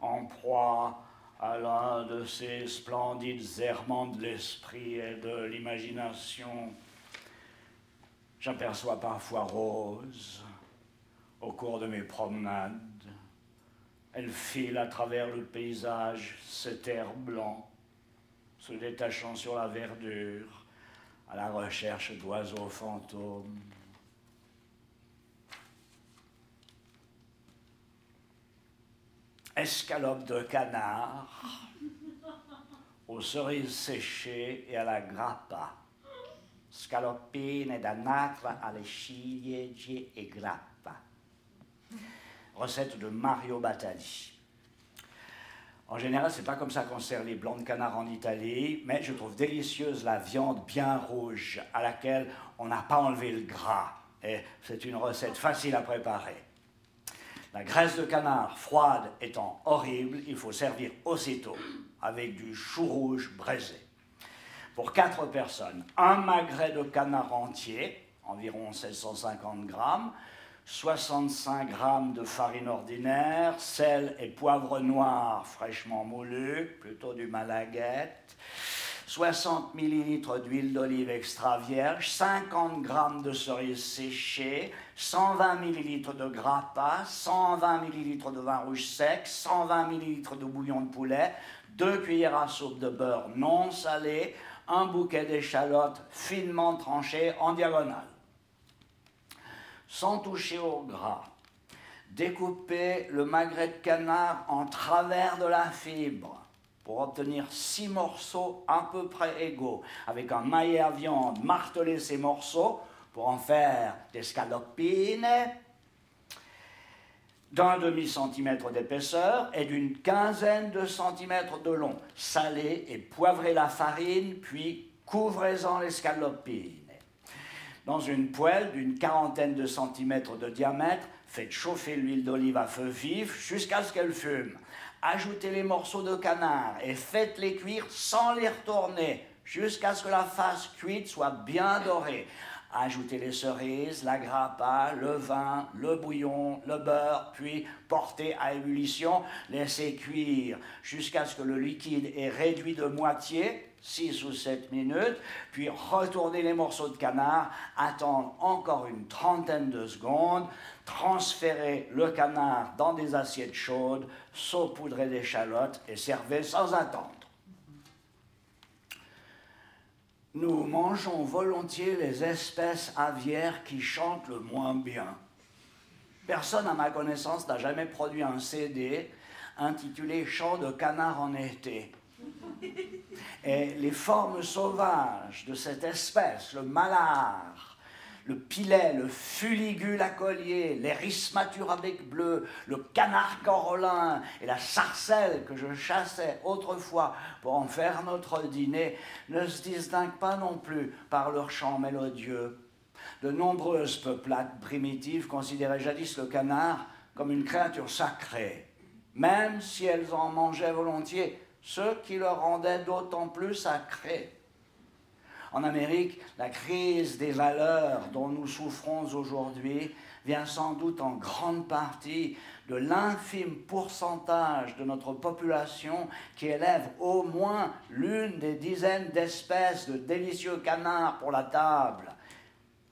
en proie à l'un de ces splendides errements de l'esprit et de l'imagination, j'aperçois parfois Rose au cours de mes promenades. Elle file à travers le paysage, cet air blanc, se détachant sur la verdure, à la recherche d'oiseaux fantômes. Escalope de canard, (laughs) aux cerises séchées et à la grappa. Scalopine da nacre alle ciliegie e grappa. Recette de Mario Battali. En général, c'est pas comme ça qu'on sert les blancs de canard en Italie, mais je trouve délicieuse la viande bien rouge à laquelle on n'a pas enlevé le gras. Et c'est une recette facile à préparer. La graisse de canard froide étant horrible, il faut servir aussitôt avec du chou rouge braisé. Pour quatre personnes, un magret de canard entier, environ 1650 grammes, 65 grammes de farine ordinaire, sel et poivre noir fraîchement moulu, plutôt du malaguette, 60 ml d'huile d'olive extra vierge, 50 g de cerises séchées, 120 ml de grappa, 120 ml de vin rouge sec, 120 ml de bouillon de poulet, 2 cuillères à soupe de beurre non salé, un bouquet d'échalotes finement tranchées en diagonale. Sans toucher au gras, découpez le magret de canard en travers de la fibre pour obtenir six morceaux à peu près égaux. Avec un maillet à viande, marteler ces morceaux pour en faire des scalopines d'un demi-centimètre d'épaisseur et d'une quinzaine de centimètres de long. Salez et poivrez la farine, puis couvrez-en les scalopines. Dans une poêle d'une quarantaine de centimètres de diamètre, faites chauffer l'huile d'olive à feu vif jusqu'à ce qu'elle fume ajoutez les morceaux de canard et faites-les cuire sans les retourner jusqu'à ce que la face cuite soit bien dorée. Ajoutez les cerises, la grappa, le vin, le bouillon, le beurre, puis portez à ébullition, laissez cuire jusqu'à ce que le liquide ait réduit de moitié, 6 ou 7 minutes, puis retournez les morceaux de canard, attendre encore une trentaine de secondes, transférez le canard dans des assiettes chaudes, saupoudrez d'échalotes et servez sans attendre. Nous mangeons volontiers les espèces aviaires qui chantent le moins bien. Personne, à ma connaissance, n'a jamais produit un CD intitulé Chant de canard en été. Et les formes sauvages de cette espèce, le malard, le pilet, le fuligule à collier, l'érismature avec bleu, le canard corolin et la sarcelle que je chassais autrefois pour en faire notre dîner ne se distinguent pas non plus par leur chant mélodieux. De nombreuses peuplades primitives considéraient jadis le canard comme une créature sacrée, même si elles en mangeaient volontiers, ce qui le rendait d'autant plus sacré. En Amérique, la crise des valeurs dont nous souffrons aujourd'hui vient sans doute en grande partie de l'infime pourcentage de notre population qui élève au moins l'une des dizaines d'espèces de délicieux canards pour la table.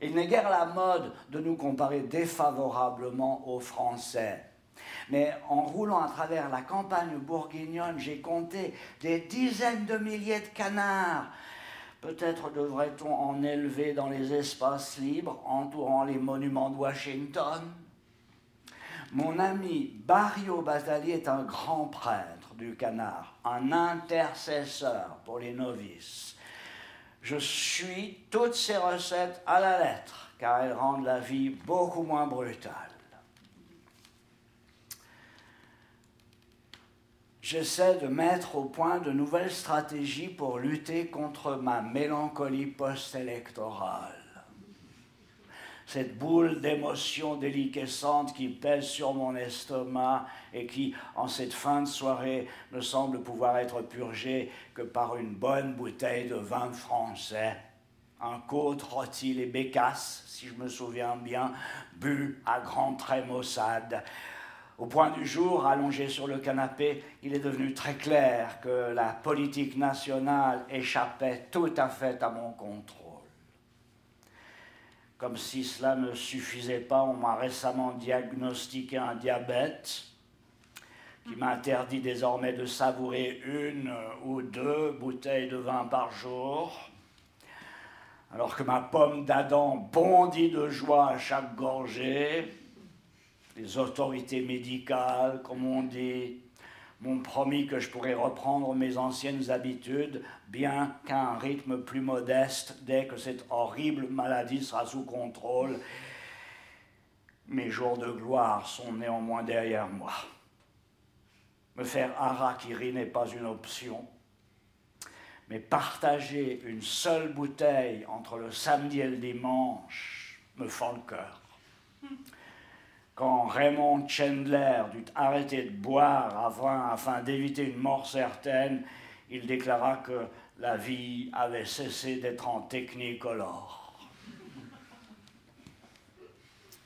Il n'est guère la mode de nous comparer défavorablement aux Français. Mais en roulant à travers la campagne bourguignonne, j'ai compté des dizaines de milliers de canards Peut-être devrait-on en élever dans les espaces libres entourant les monuments de Washington. Mon ami Barrio Basali est un grand prêtre du canard, un intercesseur pour les novices. Je suis toutes ces recettes à la lettre, car elles rendent la vie beaucoup moins brutale. J'essaie de mettre au point de nouvelles stratégies pour lutter contre ma mélancolie post-électorale. Cette boule d'émotions déliquescentes qui pèse sur mon estomac et qui, en cette fin de soirée, ne semble pouvoir être purgée que par une bonne bouteille de vin français. Un côte rôti les bécasses, si je me souviens bien, bu à grands traits maussades Au point du jour, allongé sur le canapé, il est devenu très clair que la politique nationale échappait tout à fait à mon contrôle. Comme si cela ne suffisait pas, on m'a récemment diagnostiqué un diabète qui m'interdit désormais de savourer une ou deux bouteilles de vin par jour, alors que ma pomme d'Adam bondit de joie à chaque gorgée. Les autorités médicales, comme on dit, m'ont promis que je pourrais reprendre mes anciennes habitudes, bien qu'à un rythme plus modeste dès que cette horrible maladie sera sous contrôle. Mes jours de gloire sont néanmoins derrière moi. Me faire harakiri n'est pas une option, mais partager une seule bouteille entre le samedi et le dimanche me fend le cœur. Quand Raymond Chandler dut arrêter de boire afin, d'éviter une mort certaine, il déclara que la vie avait cessé d'être en technicolore.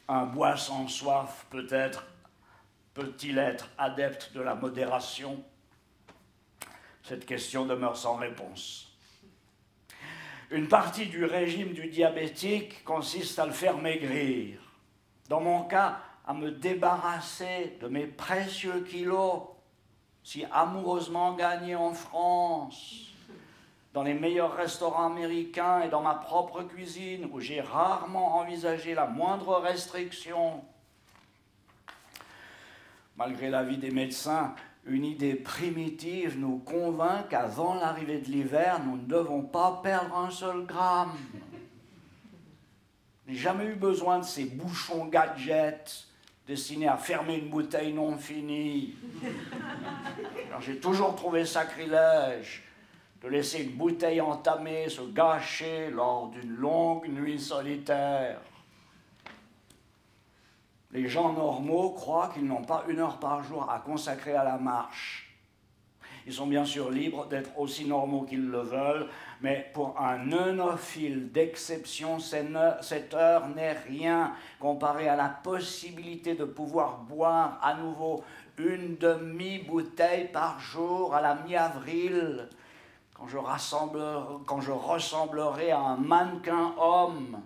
Un bois sans soif peut-être peut-il être adepte de la modération? Cette question demeure sans réponse. Une partie du régime du diabétique consiste à le faire maigrir. Dans mon cas, à me débarrasser de mes précieux kilos, si amoureusement gagnés en France, dans les meilleurs restaurants américains et dans ma propre cuisine, où j'ai rarement envisagé la moindre restriction malgré l'avis des médecins, une idée primitive nous convainc qu'avant l'arrivée de l'hiver, nous ne devons pas perdre un seul gramme. Je n'ai jamais eu besoin de ces bouchons gadgets destinés à fermer une bouteille non finie. J'ai toujours trouvé sacrilège de laisser une bouteille entamée se gâcher lors d'une longue nuit solitaire. Les gens normaux croient qu'ils n'ont pas une heure par jour à consacrer à la marche. Ils sont bien sûr libres d'être aussi normaux qu'ils le veulent, mais pour un neunophile d'exception, cette heure n'est rien comparée à la possibilité de pouvoir boire à nouveau une demi-bouteille par jour à la mi-avril, quand je ressemblerai à un mannequin homme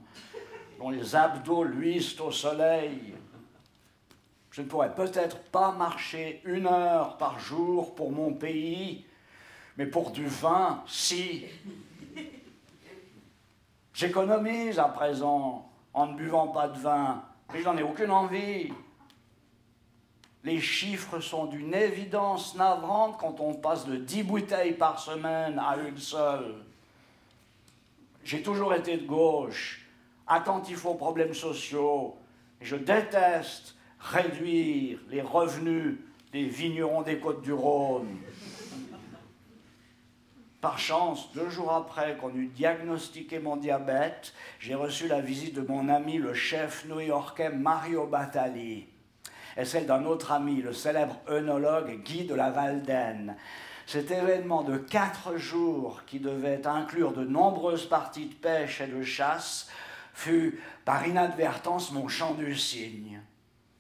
dont les abdos luisent au soleil. Je ne pourrais peut-être pas marcher une heure par jour pour mon pays, mais pour du vin, si. J'économise à présent en ne buvant pas de vin, mais je n'en ai aucune envie. Les chiffres sont d'une évidence navrante quand on passe de 10 bouteilles par semaine à une seule. J'ai toujours été de gauche, attentif aux problèmes sociaux, je déteste réduire les revenus des vignerons des côtes du Rhône. Par chance, deux jours après qu'on eut diagnostiqué mon diabète, j'ai reçu la visite de mon ami le chef new-yorkais Mario Batali et celle d'un autre ami, le célèbre œnologue Guy de la Valdaine. Cet événement de quatre jours, qui devait inclure de nombreuses parties de pêche et de chasse, fut par inadvertance mon chant du cygne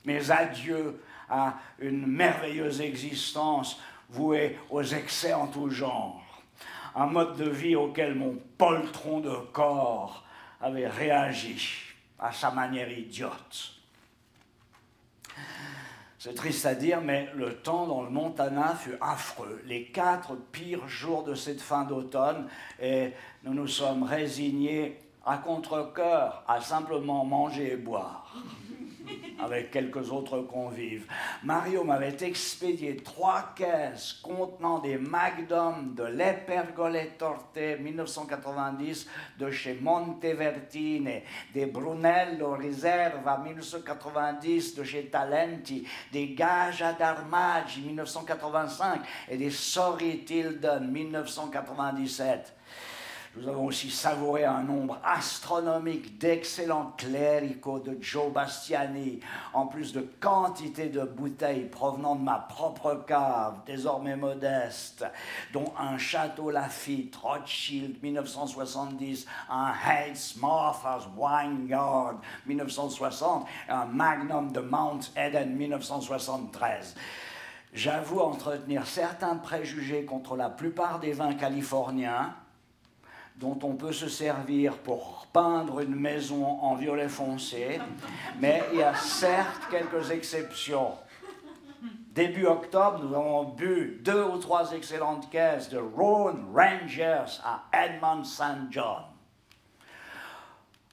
mes adieux à une merveilleuse existence vouée aux excès en tout genre, un mode de vie auquel mon poltron de corps avait réagi à sa manière idiote. C'est triste à dire, mais le temps dans le Montana fut affreux. Les quatre pires jours de cette fin d'automne, et nous nous sommes résignés à contre-coeur à simplement manger et boire avec quelques autres convives. Mario m'avait expédié trois caisses contenant des Magnum de l'Epergoletorte 1990 de chez Montevertine, des Brunello Riserva 1990 de chez Talenti, des Gaja d'Armaggi 1985 et des Sorry Tilden 1997. Nous avons aussi savouré un nombre astronomique d'excellents cléricaux de Joe Bastiani, en plus de quantité de bouteilles provenant de ma propre cave, désormais modeste, dont un Château Lafitte, Rothschild 1970, un Hayes Martha's Wineyard 1960 et un Magnum de Mount Eden 1973. J'avoue entretenir certains préjugés contre la plupart des vins californiens, dont on peut se servir pour peindre une maison en violet foncé, mais il y a certes quelques exceptions. Début octobre, nous avons bu deux ou trois excellentes caisses de Rhone Rangers à Edmond St. John.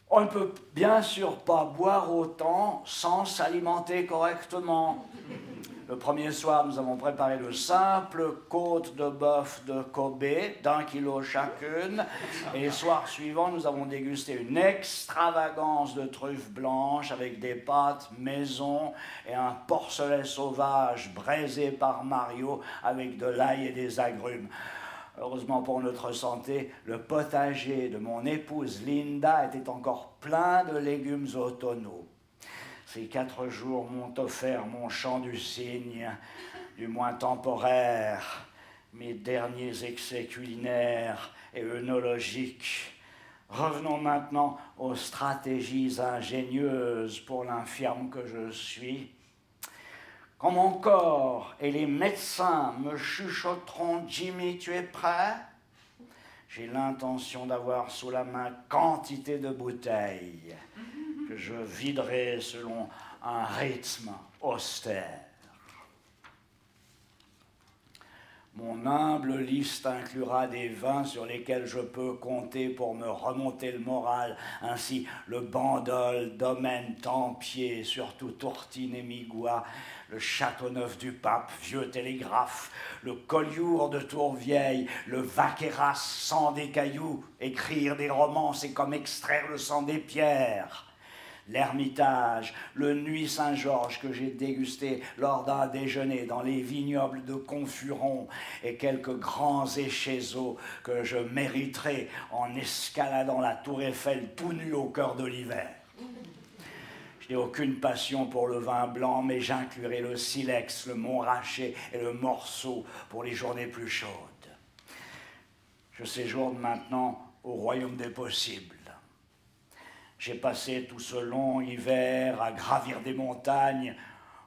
On ne peut bien sûr pas boire autant sans s'alimenter correctement. Le premier soir, nous avons préparé de simples côtes de bœuf de Kobe, d'un kilo chacune. Et le soir suivant, nous avons dégusté une extravagance de truffes blanches avec des pâtes maison et un porcelet sauvage braisé par Mario avec de l'ail et des agrumes. Heureusement pour notre santé, le potager de mon épouse Linda était encore plein de légumes automnaux. Ces quatre jours m'ont offert mon chant du cygne, du moins temporaire, mes derniers excès culinaires et œnologiques. Revenons maintenant aux stratégies ingénieuses pour l'infirme que je suis. Quand mon corps et les médecins me chuchoteront Jimmy, tu es prêt? J'ai l'intention d'avoir sous la main quantité de bouteilles je viderai selon un rythme austère. Mon humble liste inclura des vins sur lesquels je peux compter pour me remonter le moral, ainsi le Bandol, Domaine, Tempier, surtout Tourtine et Migua, le Châteauneuf du Pape, Vieux Télégraphe, le Collioure de Tourvieille, le Vaqueras sans des cailloux, écrire des romans, c'est comme extraire le sang des pierres l'Ermitage, le Nuit Saint-Georges que j'ai dégusté lors d'un déjeuner dans les vignobles de Confuron et quelques grands échezeaux que je mériterai en escaladant la tour Eiffel tout nu au cœur de l'hiver. Je n'ai aucune passion pour le vin blanc, mais j'inclurai le silex, le montrachet et le morceau pour les journées plus chaudes. Je séjourne maintenant au royaume des possibles. J'ai passé tout ce long hiver à gravir des montagnes,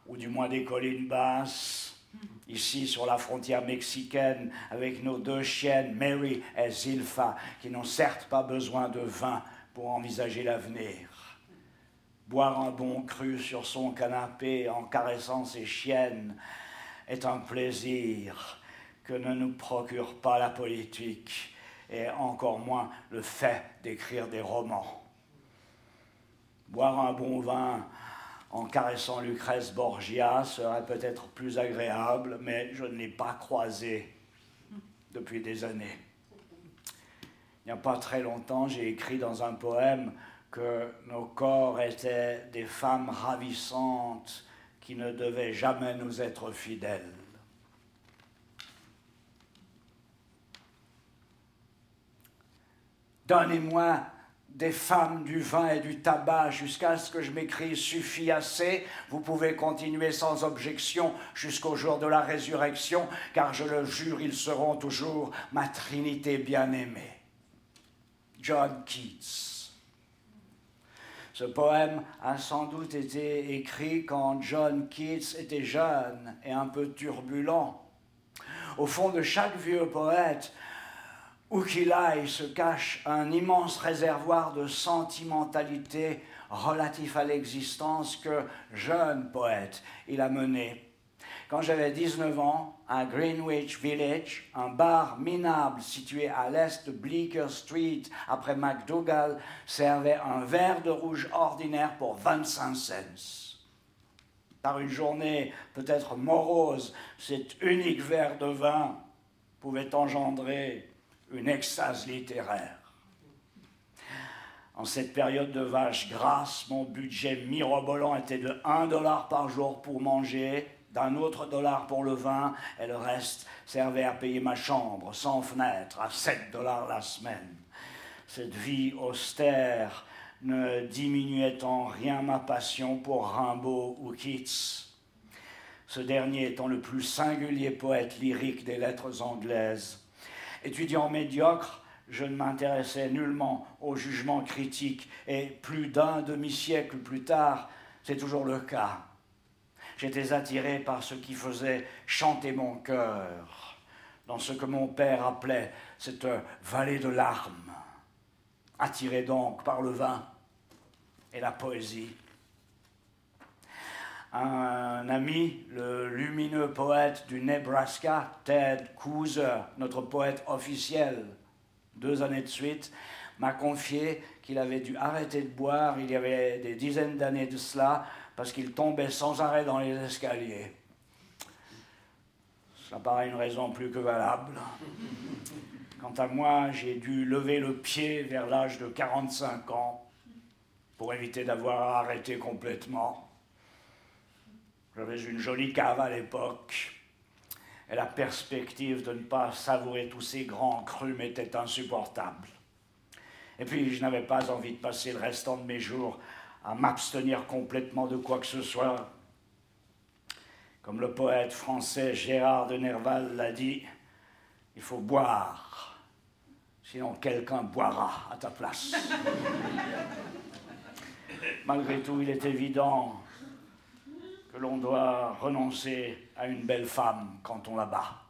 ou du moins des collines basses, ici sur la frontière mexicaine, avec nos deux chiennes, Mary et Zilpha, qui n'ont certes pas besoin de vin pour envisager l'avenir. Boire un bon cru sur son canapé en caressant ses chiennes est un plaisir que ne nous procure pas la politique et encore moins le fait d'écrire des romans. Boire un bon vin en caressant Lucrèce Borgia serait peut-être plus agréable, mais je ne l'ai pas croisé depuis des années. Il n'y a pas très longtemps, j'ai écrit dans un poème que nos corps étaient des femmes ravissantes qui ne devaient jamais nous être fidèles. Donnez-moi des femmes, du vin et du tabac jusqu'à ce que je m'écris suffit assez. Vous pouvez continuer sans objection jusqu'au jour de la résurrection, car je le jure, ils seront toujours ma Trinité bien-aimée. John Keats. Ce poème a sans doute été écrit quand John Keats était jeune et un peu turbulent. Au fond de chaque vieux poète, où qu'il aille se cache un immense réservoir de sentimentalité relatif à l'existence que, jeune poète, il a mené. Quand j'avais 19 ans, à Greenwich Village, un bar minable situé à l'est de Bleecker Street, après McDougall, servait un verre de rouge ordinaire pour 25 cents. Par une journée peut-être morose, cet unique verre de vin pouvait engendrer une extase littéraire. En cette période de vache grasse, mon budget mirobolant était de 1 dollar par jour pour manger, d'un autre dollar pour le vin, et le reste servait à payer ma chambre, sans fenêtre, à 7 dollars la semaine. Cette vie austère ne diminuait en rien ma passion pour Rimbaud ou Keats. Ce dernier étant le plus singulier poète lyrique des lettres anglaises. Étudiant médiocre, je ne m'intéressais nullement au jugement critique, et plus d'un demi-siècle plus tard, c'est toujours le cas. J'étais attiré par ce qui faisait chanter mon cœur, dans ce que mon père appelait cette vallée de larmes. Attiré donc par le vin et la poésie. Un ami, le lumineux poète du Nebraska, Ted Cooser, notre poète officiel, deux années de suite, m'a confié qu'il avait dû arrêter de boire il y avait des dizaines d'années de cela parce qu'il tombait sans arrêt dans les escaliers. Ça paraît une raison plus que valable. Quant à moi, j'ai dû lever le pied vers l'âge de 45 ans pour éviter d'avoir arrêté complètement. J'avais une jolie cave à l'époque et la perspective de ne pas savourer tous ces grands crus m'était insupportable. Et puis, je n'avais pas envie de passer le restant de mes jours à m'abstenir complètement de quoi que ce soit. Comme le poète français Gérard de Nerval l'a dit, il faut boire, sinon quelqu'un boira à ta place. (laughs) Malgré tout, il est évident que l'on doit renoncer à une belle femme quand on la bat.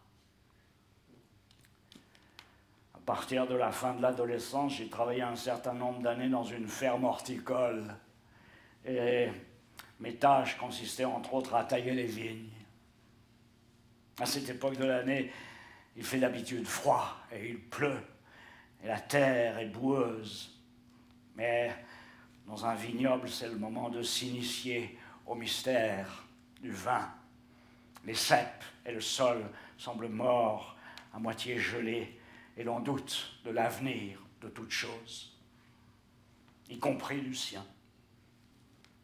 À partir de la fin de l'adolescence, j'ai travaillé un certain nombre d'années dans une ferme horticole. Et mes tâches consistaient entre autres à tailler les vignes. À cette époque de l'année, il fait d'habitude froid et il pleut, et la terre est boueuse. Mais dans un vignoble, c'est le moment de s'initier au mystère du vin. Les cèpes et le sol semblent morts, à moitié gelés, et l'on doute de l'avenir de toute chose, y compris du sien.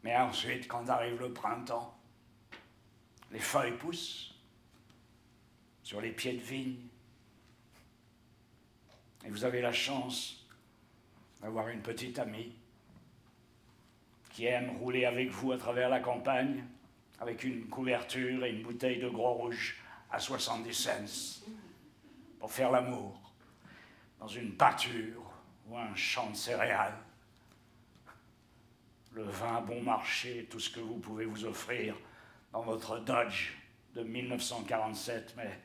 Mais ensuite, quand arrive le printemps, les feuilles poussent sur les pieds de vigne, et vous avez la chance d'avoir une petite amie qui aime rouler avec vous à travers la campagne, avec une couverture et une bouteille de gros rouge à 70 cents, pour faire l'amour dans une pâture ou un champ de céréales. Le vin bon marché, tout ce que vous pouvez vous offrir dans votre Dodge de 1947, mais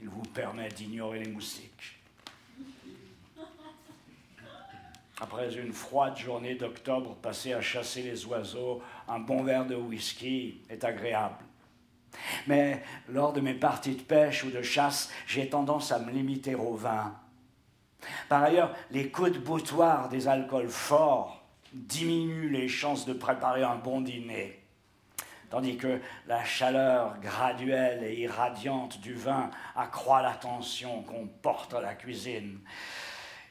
il vous permet d'ignorer les moustiques. Après une froide journée d'octobre passée à chasser les oiseaux, un bon verre de whisky est agréable. Mais lors de mes parties de pêche ou de chasse, j'ai tendance à me limiter au vin. Par ailleurs, les coups de boutoir des alcools forts diminuent les chances de préparer un bon dîner, tandis que la chaleur graduelle et irradiante du vin accroît l'attention qu'on porte à la cuisine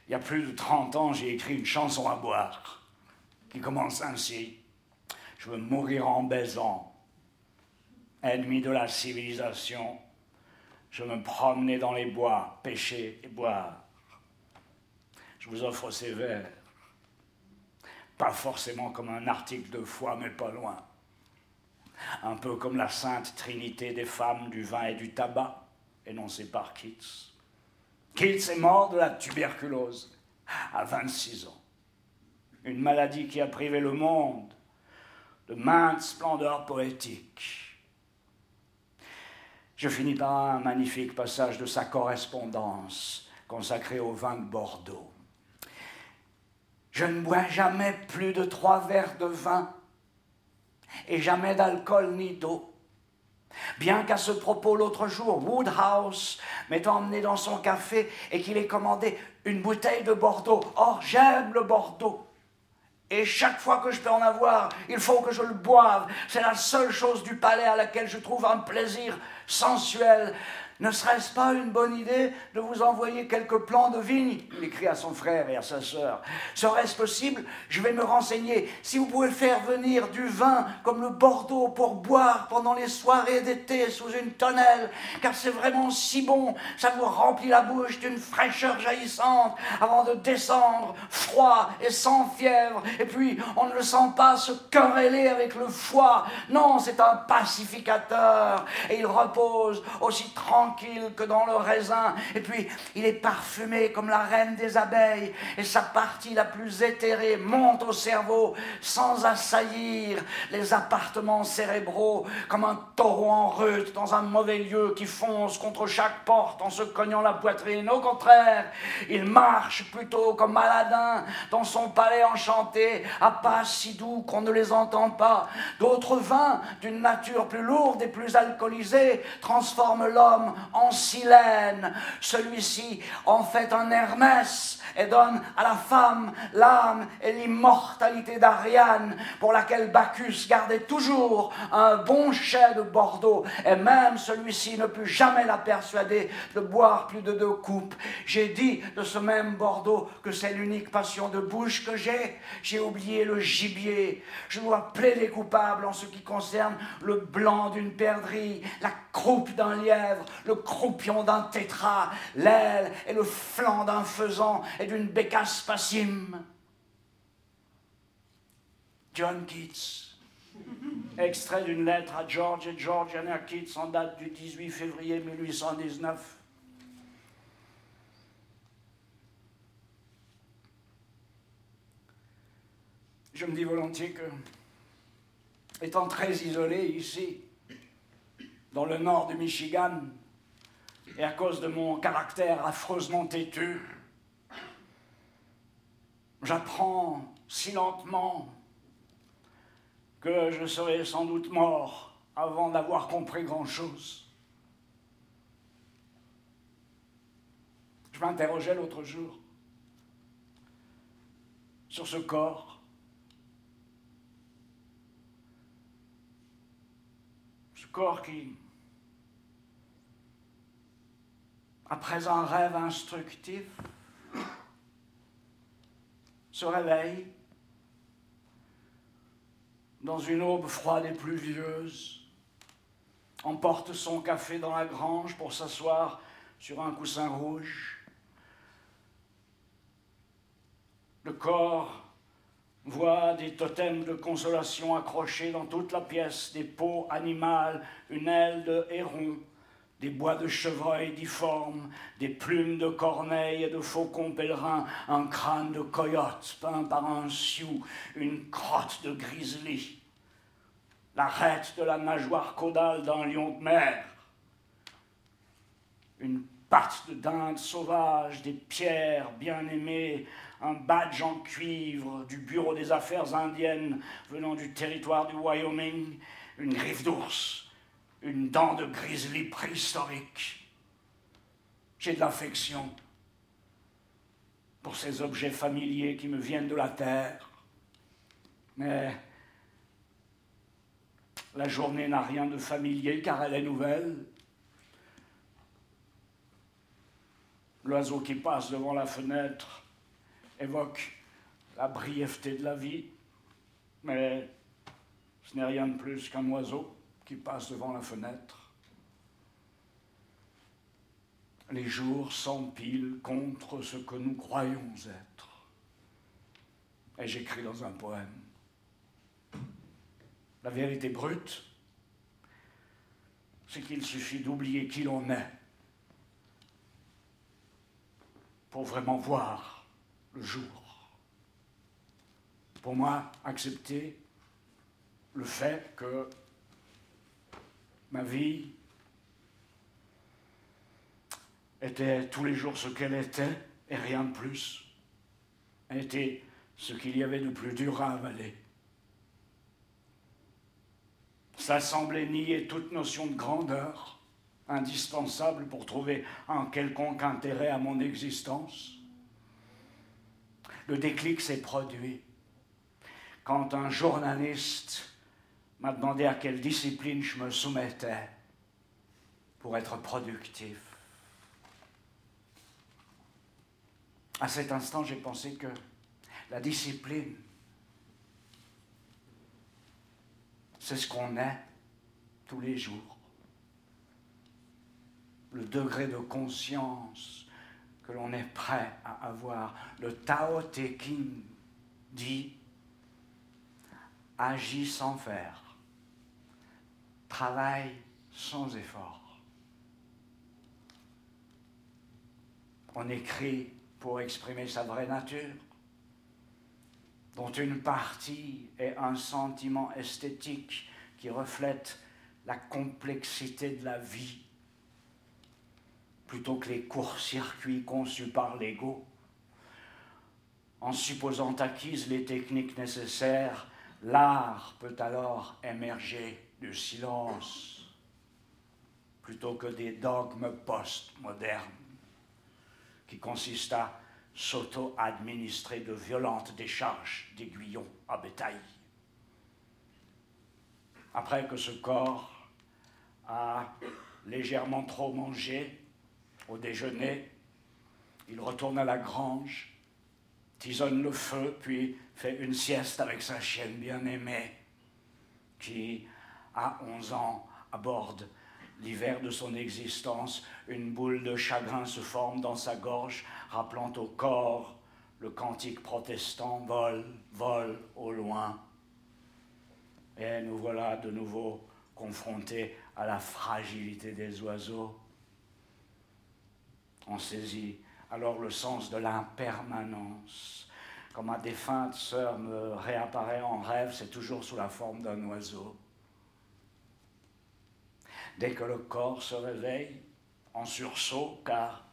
il y a plus de 30 ans, j'ai écrit une chanson à boire qui commence ainsi. Je veux mourir en baisant, ennemi de la civilisation. Je me promener dans les bois, pêcher et boire. Je vous offre ces vers, pas forcément comme un article de foi, mais pas loin. Un peu comme la sainte trinité des femmes du vin et du tabac, énoncée par Keats qu'il est mort de la tuberculose à 26 ans. Une maladie qui a privé le monde de maintes splendeurs poétiques. Je finis par un magnifique passage de sa correspondance consacrée au vin de Bordeaux. Je ne bois jamais plus de trois verres de vin et jamais d'alcool ni d'eau. Bien qu'à ce propos, l'autre jour, Woodhouse m'ait emmené dans son café et qu'il ait commandé une bouteille de Bordeaux. Or, j'aime le Bordeaux. Et chaque fois que je peux en avoir, il faut que je le boive. C'est la seule chose du palais à laquelle je trouve un plaisir sensuel. Ne serait-ce pas une bonne idée de vous envoyer quelques plants de vigne Il écrit à son frère et à sa sœur. Serait-ce possible? Je vais me renseigner. Si vous pouvez faire venir du vin comme le Bordeaux pour boire pendant les soirées d'été sous une tonnelle, car c'est vraiment si bon, ça vous remplit la bouche d'une fraîcheur jaillissante avant de descendre, froid et sans fièvre. Et puis, on ne le sent pas se quereller avec le foie. Non, c'est un pacificateur. Et il repose aussi tranquille tranquille que dans le raisin. Et puis, il est parfumé comme la reine des abeilles. Et sa partie la plus éthérée monte au cerveau sans assaillir les appartements cérébraux comme un taureau en rut dans un mauvais lieu qui fonce contre chaque porte en se cognant la poitrine. Au contraire, il marche plutôt comme Aladin dans son palais enchanté, à pas si doux qu'on ne les entend pas. D'autres vins d'une nature plus lourde et plus alcoolisée transforment l'homme en silène. Celui-ci en fait un Hermès et donne à la femme l'âme et l'immortalité d'Ariane, pour laquelle Bacchus gardait toujours un bon chai de Bordeaux, et même celui-ci ne put jamais la persuader de boire plus de deux coupes. J'ai dit de ce même Bordeaux que c'est l'unique passion de bouche que j'ai. J'ai oublié le gibier. Je dois plaider coupable en ce qui concerne le blanc d'une perdrix, la croupe d'un lièvre, le croupion d'un tétra, l'aile et le flanc d'un faisan et d'une bécasse passime. John Keats, extrait d'une lettre à George et Georgiana Keats en date du 18 février 1819. Je me dis volontiers que, étant très isolé ici, dans le nord du Michigan, et à cause de mon caractère affreusement têtu, j'apprends si lentement que je serai sans doute mort avant d'avoir compris grand-chose. Je m'interrogeais l'autre jour sur ce corps. Ce corps qui après un rêve instructif, se réveille dans une aube froide et pluvieuse, emporte son café dans la grange pour s'asseoir sur un coussin rouge. Le corps voit des totems de consolation accrochés dans toute la pièce, des peaux animales, une aile de héron, des bois de chevreuil difformes, des plumes de corneille et de faucons pèlerins, un crâne de coyote peint par un sioux, une crotte de grizzly, l'arête de la nageoire caudale d'un lion de mer, une patte de dinde sauvage, des pierres bien aimées, un badge en cuivre du Bureau des affaires indiennes venant du territoire du Wyoming, une griffe d'ours, une dent de grizzly préhistorique. J'ai de l'affection pour ces objets familiers qui me viennent de la terre. Mais la journée n'a rien de familier car elle est nouvelle. L'oiseau qui passe devant la fenêtre évoque la brièveté de la vie, mais ce n'est rien de plus qu'un oiseau qui passe devant la fenêtre. Les jours s'empilent contre ce que nous croyons être. Et j'écris dans un poème. La vérité brute, c'est qu'il suffit d'oublier qui l'on est pour vraiment voir jour. Pour moi, accepter le fait que Ma vie était tous les jours ce qu'elle était et rien de plus. Était ce qu'il y avait de plus dur à avaler. Ça semblait nier toute notion de grandeur, indispensable pour trouver un quelconque intérêt à mon existence. Le déclic s'est produit quand un journaliste m'a demandé à quelle discipline je me soumettais. pour être productif. À cet instant, j'ai pensé que la discipline, c'est ce qu'on est tous les jours. Le degré de conscience que l'on est prêt à avoir. Le Tao Te Ching dit agis sans faire, travaille sans effort. On écrit pour exprimer sa vraie nature, dont une partie est un sentiment esthétique qui reflète la complexité de la vie, plutôt que les courts-circuits conçus par l'ego. En supposant acquises les techniques nécessaires, l'art peut alors émerger du silence, plutôt que des dogmes post-modernes qui consistent à s'auto-administrer de violentes décharges d'aiguillons à bétail. Après que ce corps a légèrement trop mangé au déjeuner, il retourne à la grange, tisonne le feu, puis fait une sieste avec sa chienne bien-aimée, qui, à 11 ans, aborde l'hiver de son existence, une boule de chagrin se forme dans sa gorge, rappelant au corps le cantique protestant Vol, vol au loin. Et nous voilà de nouveau confrontés à la fragilité des oiseaux. On saisit alors le sens de l'impermanence. Quand ma défunte sœur me réapparaît en rêve, c'est toujours sous la forme d'un oiseau. Dès que le corps se réveille, en sursaut, car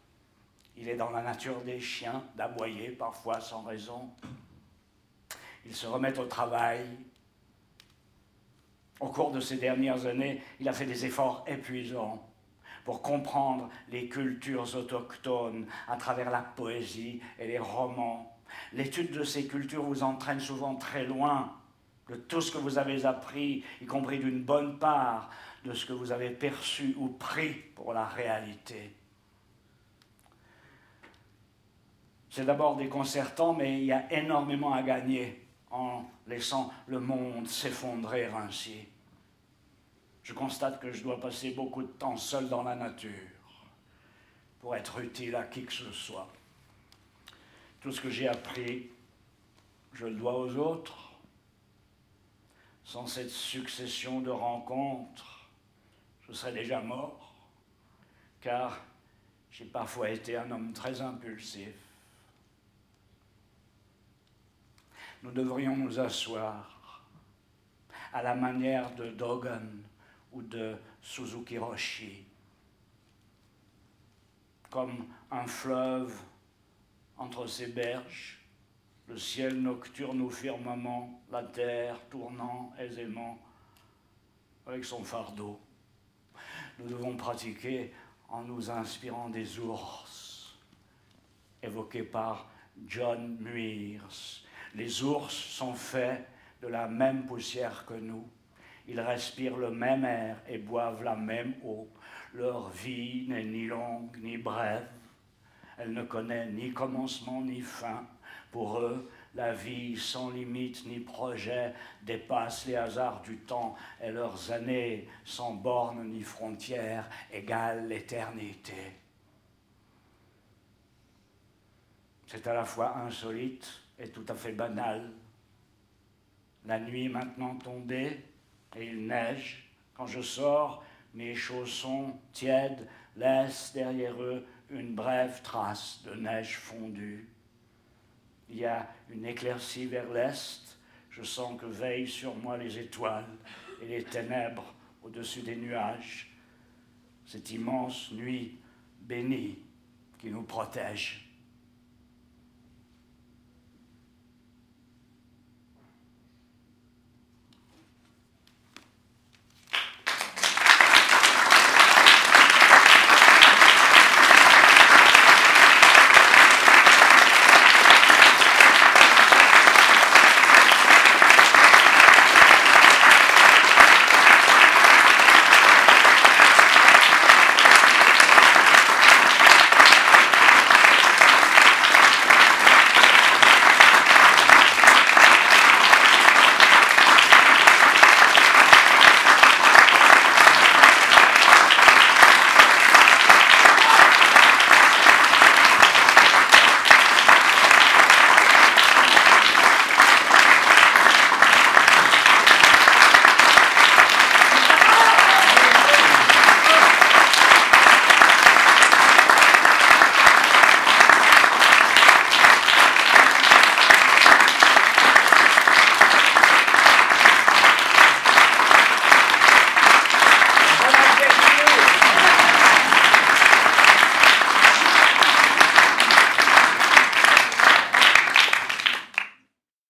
il est dans la nature des chiens d'aboyer parfois sans raison, ils se remettent au travail. Au cours de ces dernières années, il a fait des efforts épuisants pour comprendre les cultures autochtones à travers la poésie et les romans. L'étude de ces cultures vous entraîne souvent très loin de tout ce que vous avez appris, y compris d'une bonne part de ce que vous avez perçu ou pris pour la réalité. C'est d'abord déconcertant, mais il y a énormément à gagner en laissant le monde s'effondrer ainsi. Je constate que je dois passer beaucoup de temps seul dans la nature pour être utile à qui que ce soit. Tout ce que j'ai appris, je le dois aux autres. Sans cette succession de rencontres, je serais déjà mort, car j'ai parfois été un homme très impulsif. Nous devrions nous asseoir à la manière de Dogen ou de Suzuki Roshi, comme un fleuve entre ses berges, le ciel nocturne au firmament, la terre tournant aisément avec son fardeau nous devons pratiquer en nous inspirant des ours, évoqués par John Muirs. Les ours sont faits de la même poussière que nous. Ils respirent le même air et boivent la même eau. Leur vie n'est ni longue ni brève. Elle ne connaît ni commencement ni fin. Pour eux, la vie sans limite ni projet dépasse les hasards du temps et leurs années sans bornes ni frontières égalent l'éternité. C'est à la fois insolite et tout à fait banal. La nuit maintenant tombée et il neige. Quand je sors, mes chaussons tièdes laissent derrière eux une brève trace de neige fondue. Il y a une éclaircie vers l'est. Je sens que veillent sur moi les étoiles et les ténèbres au-dessus des nuages. Cette immense nuit bénie qui nous protège.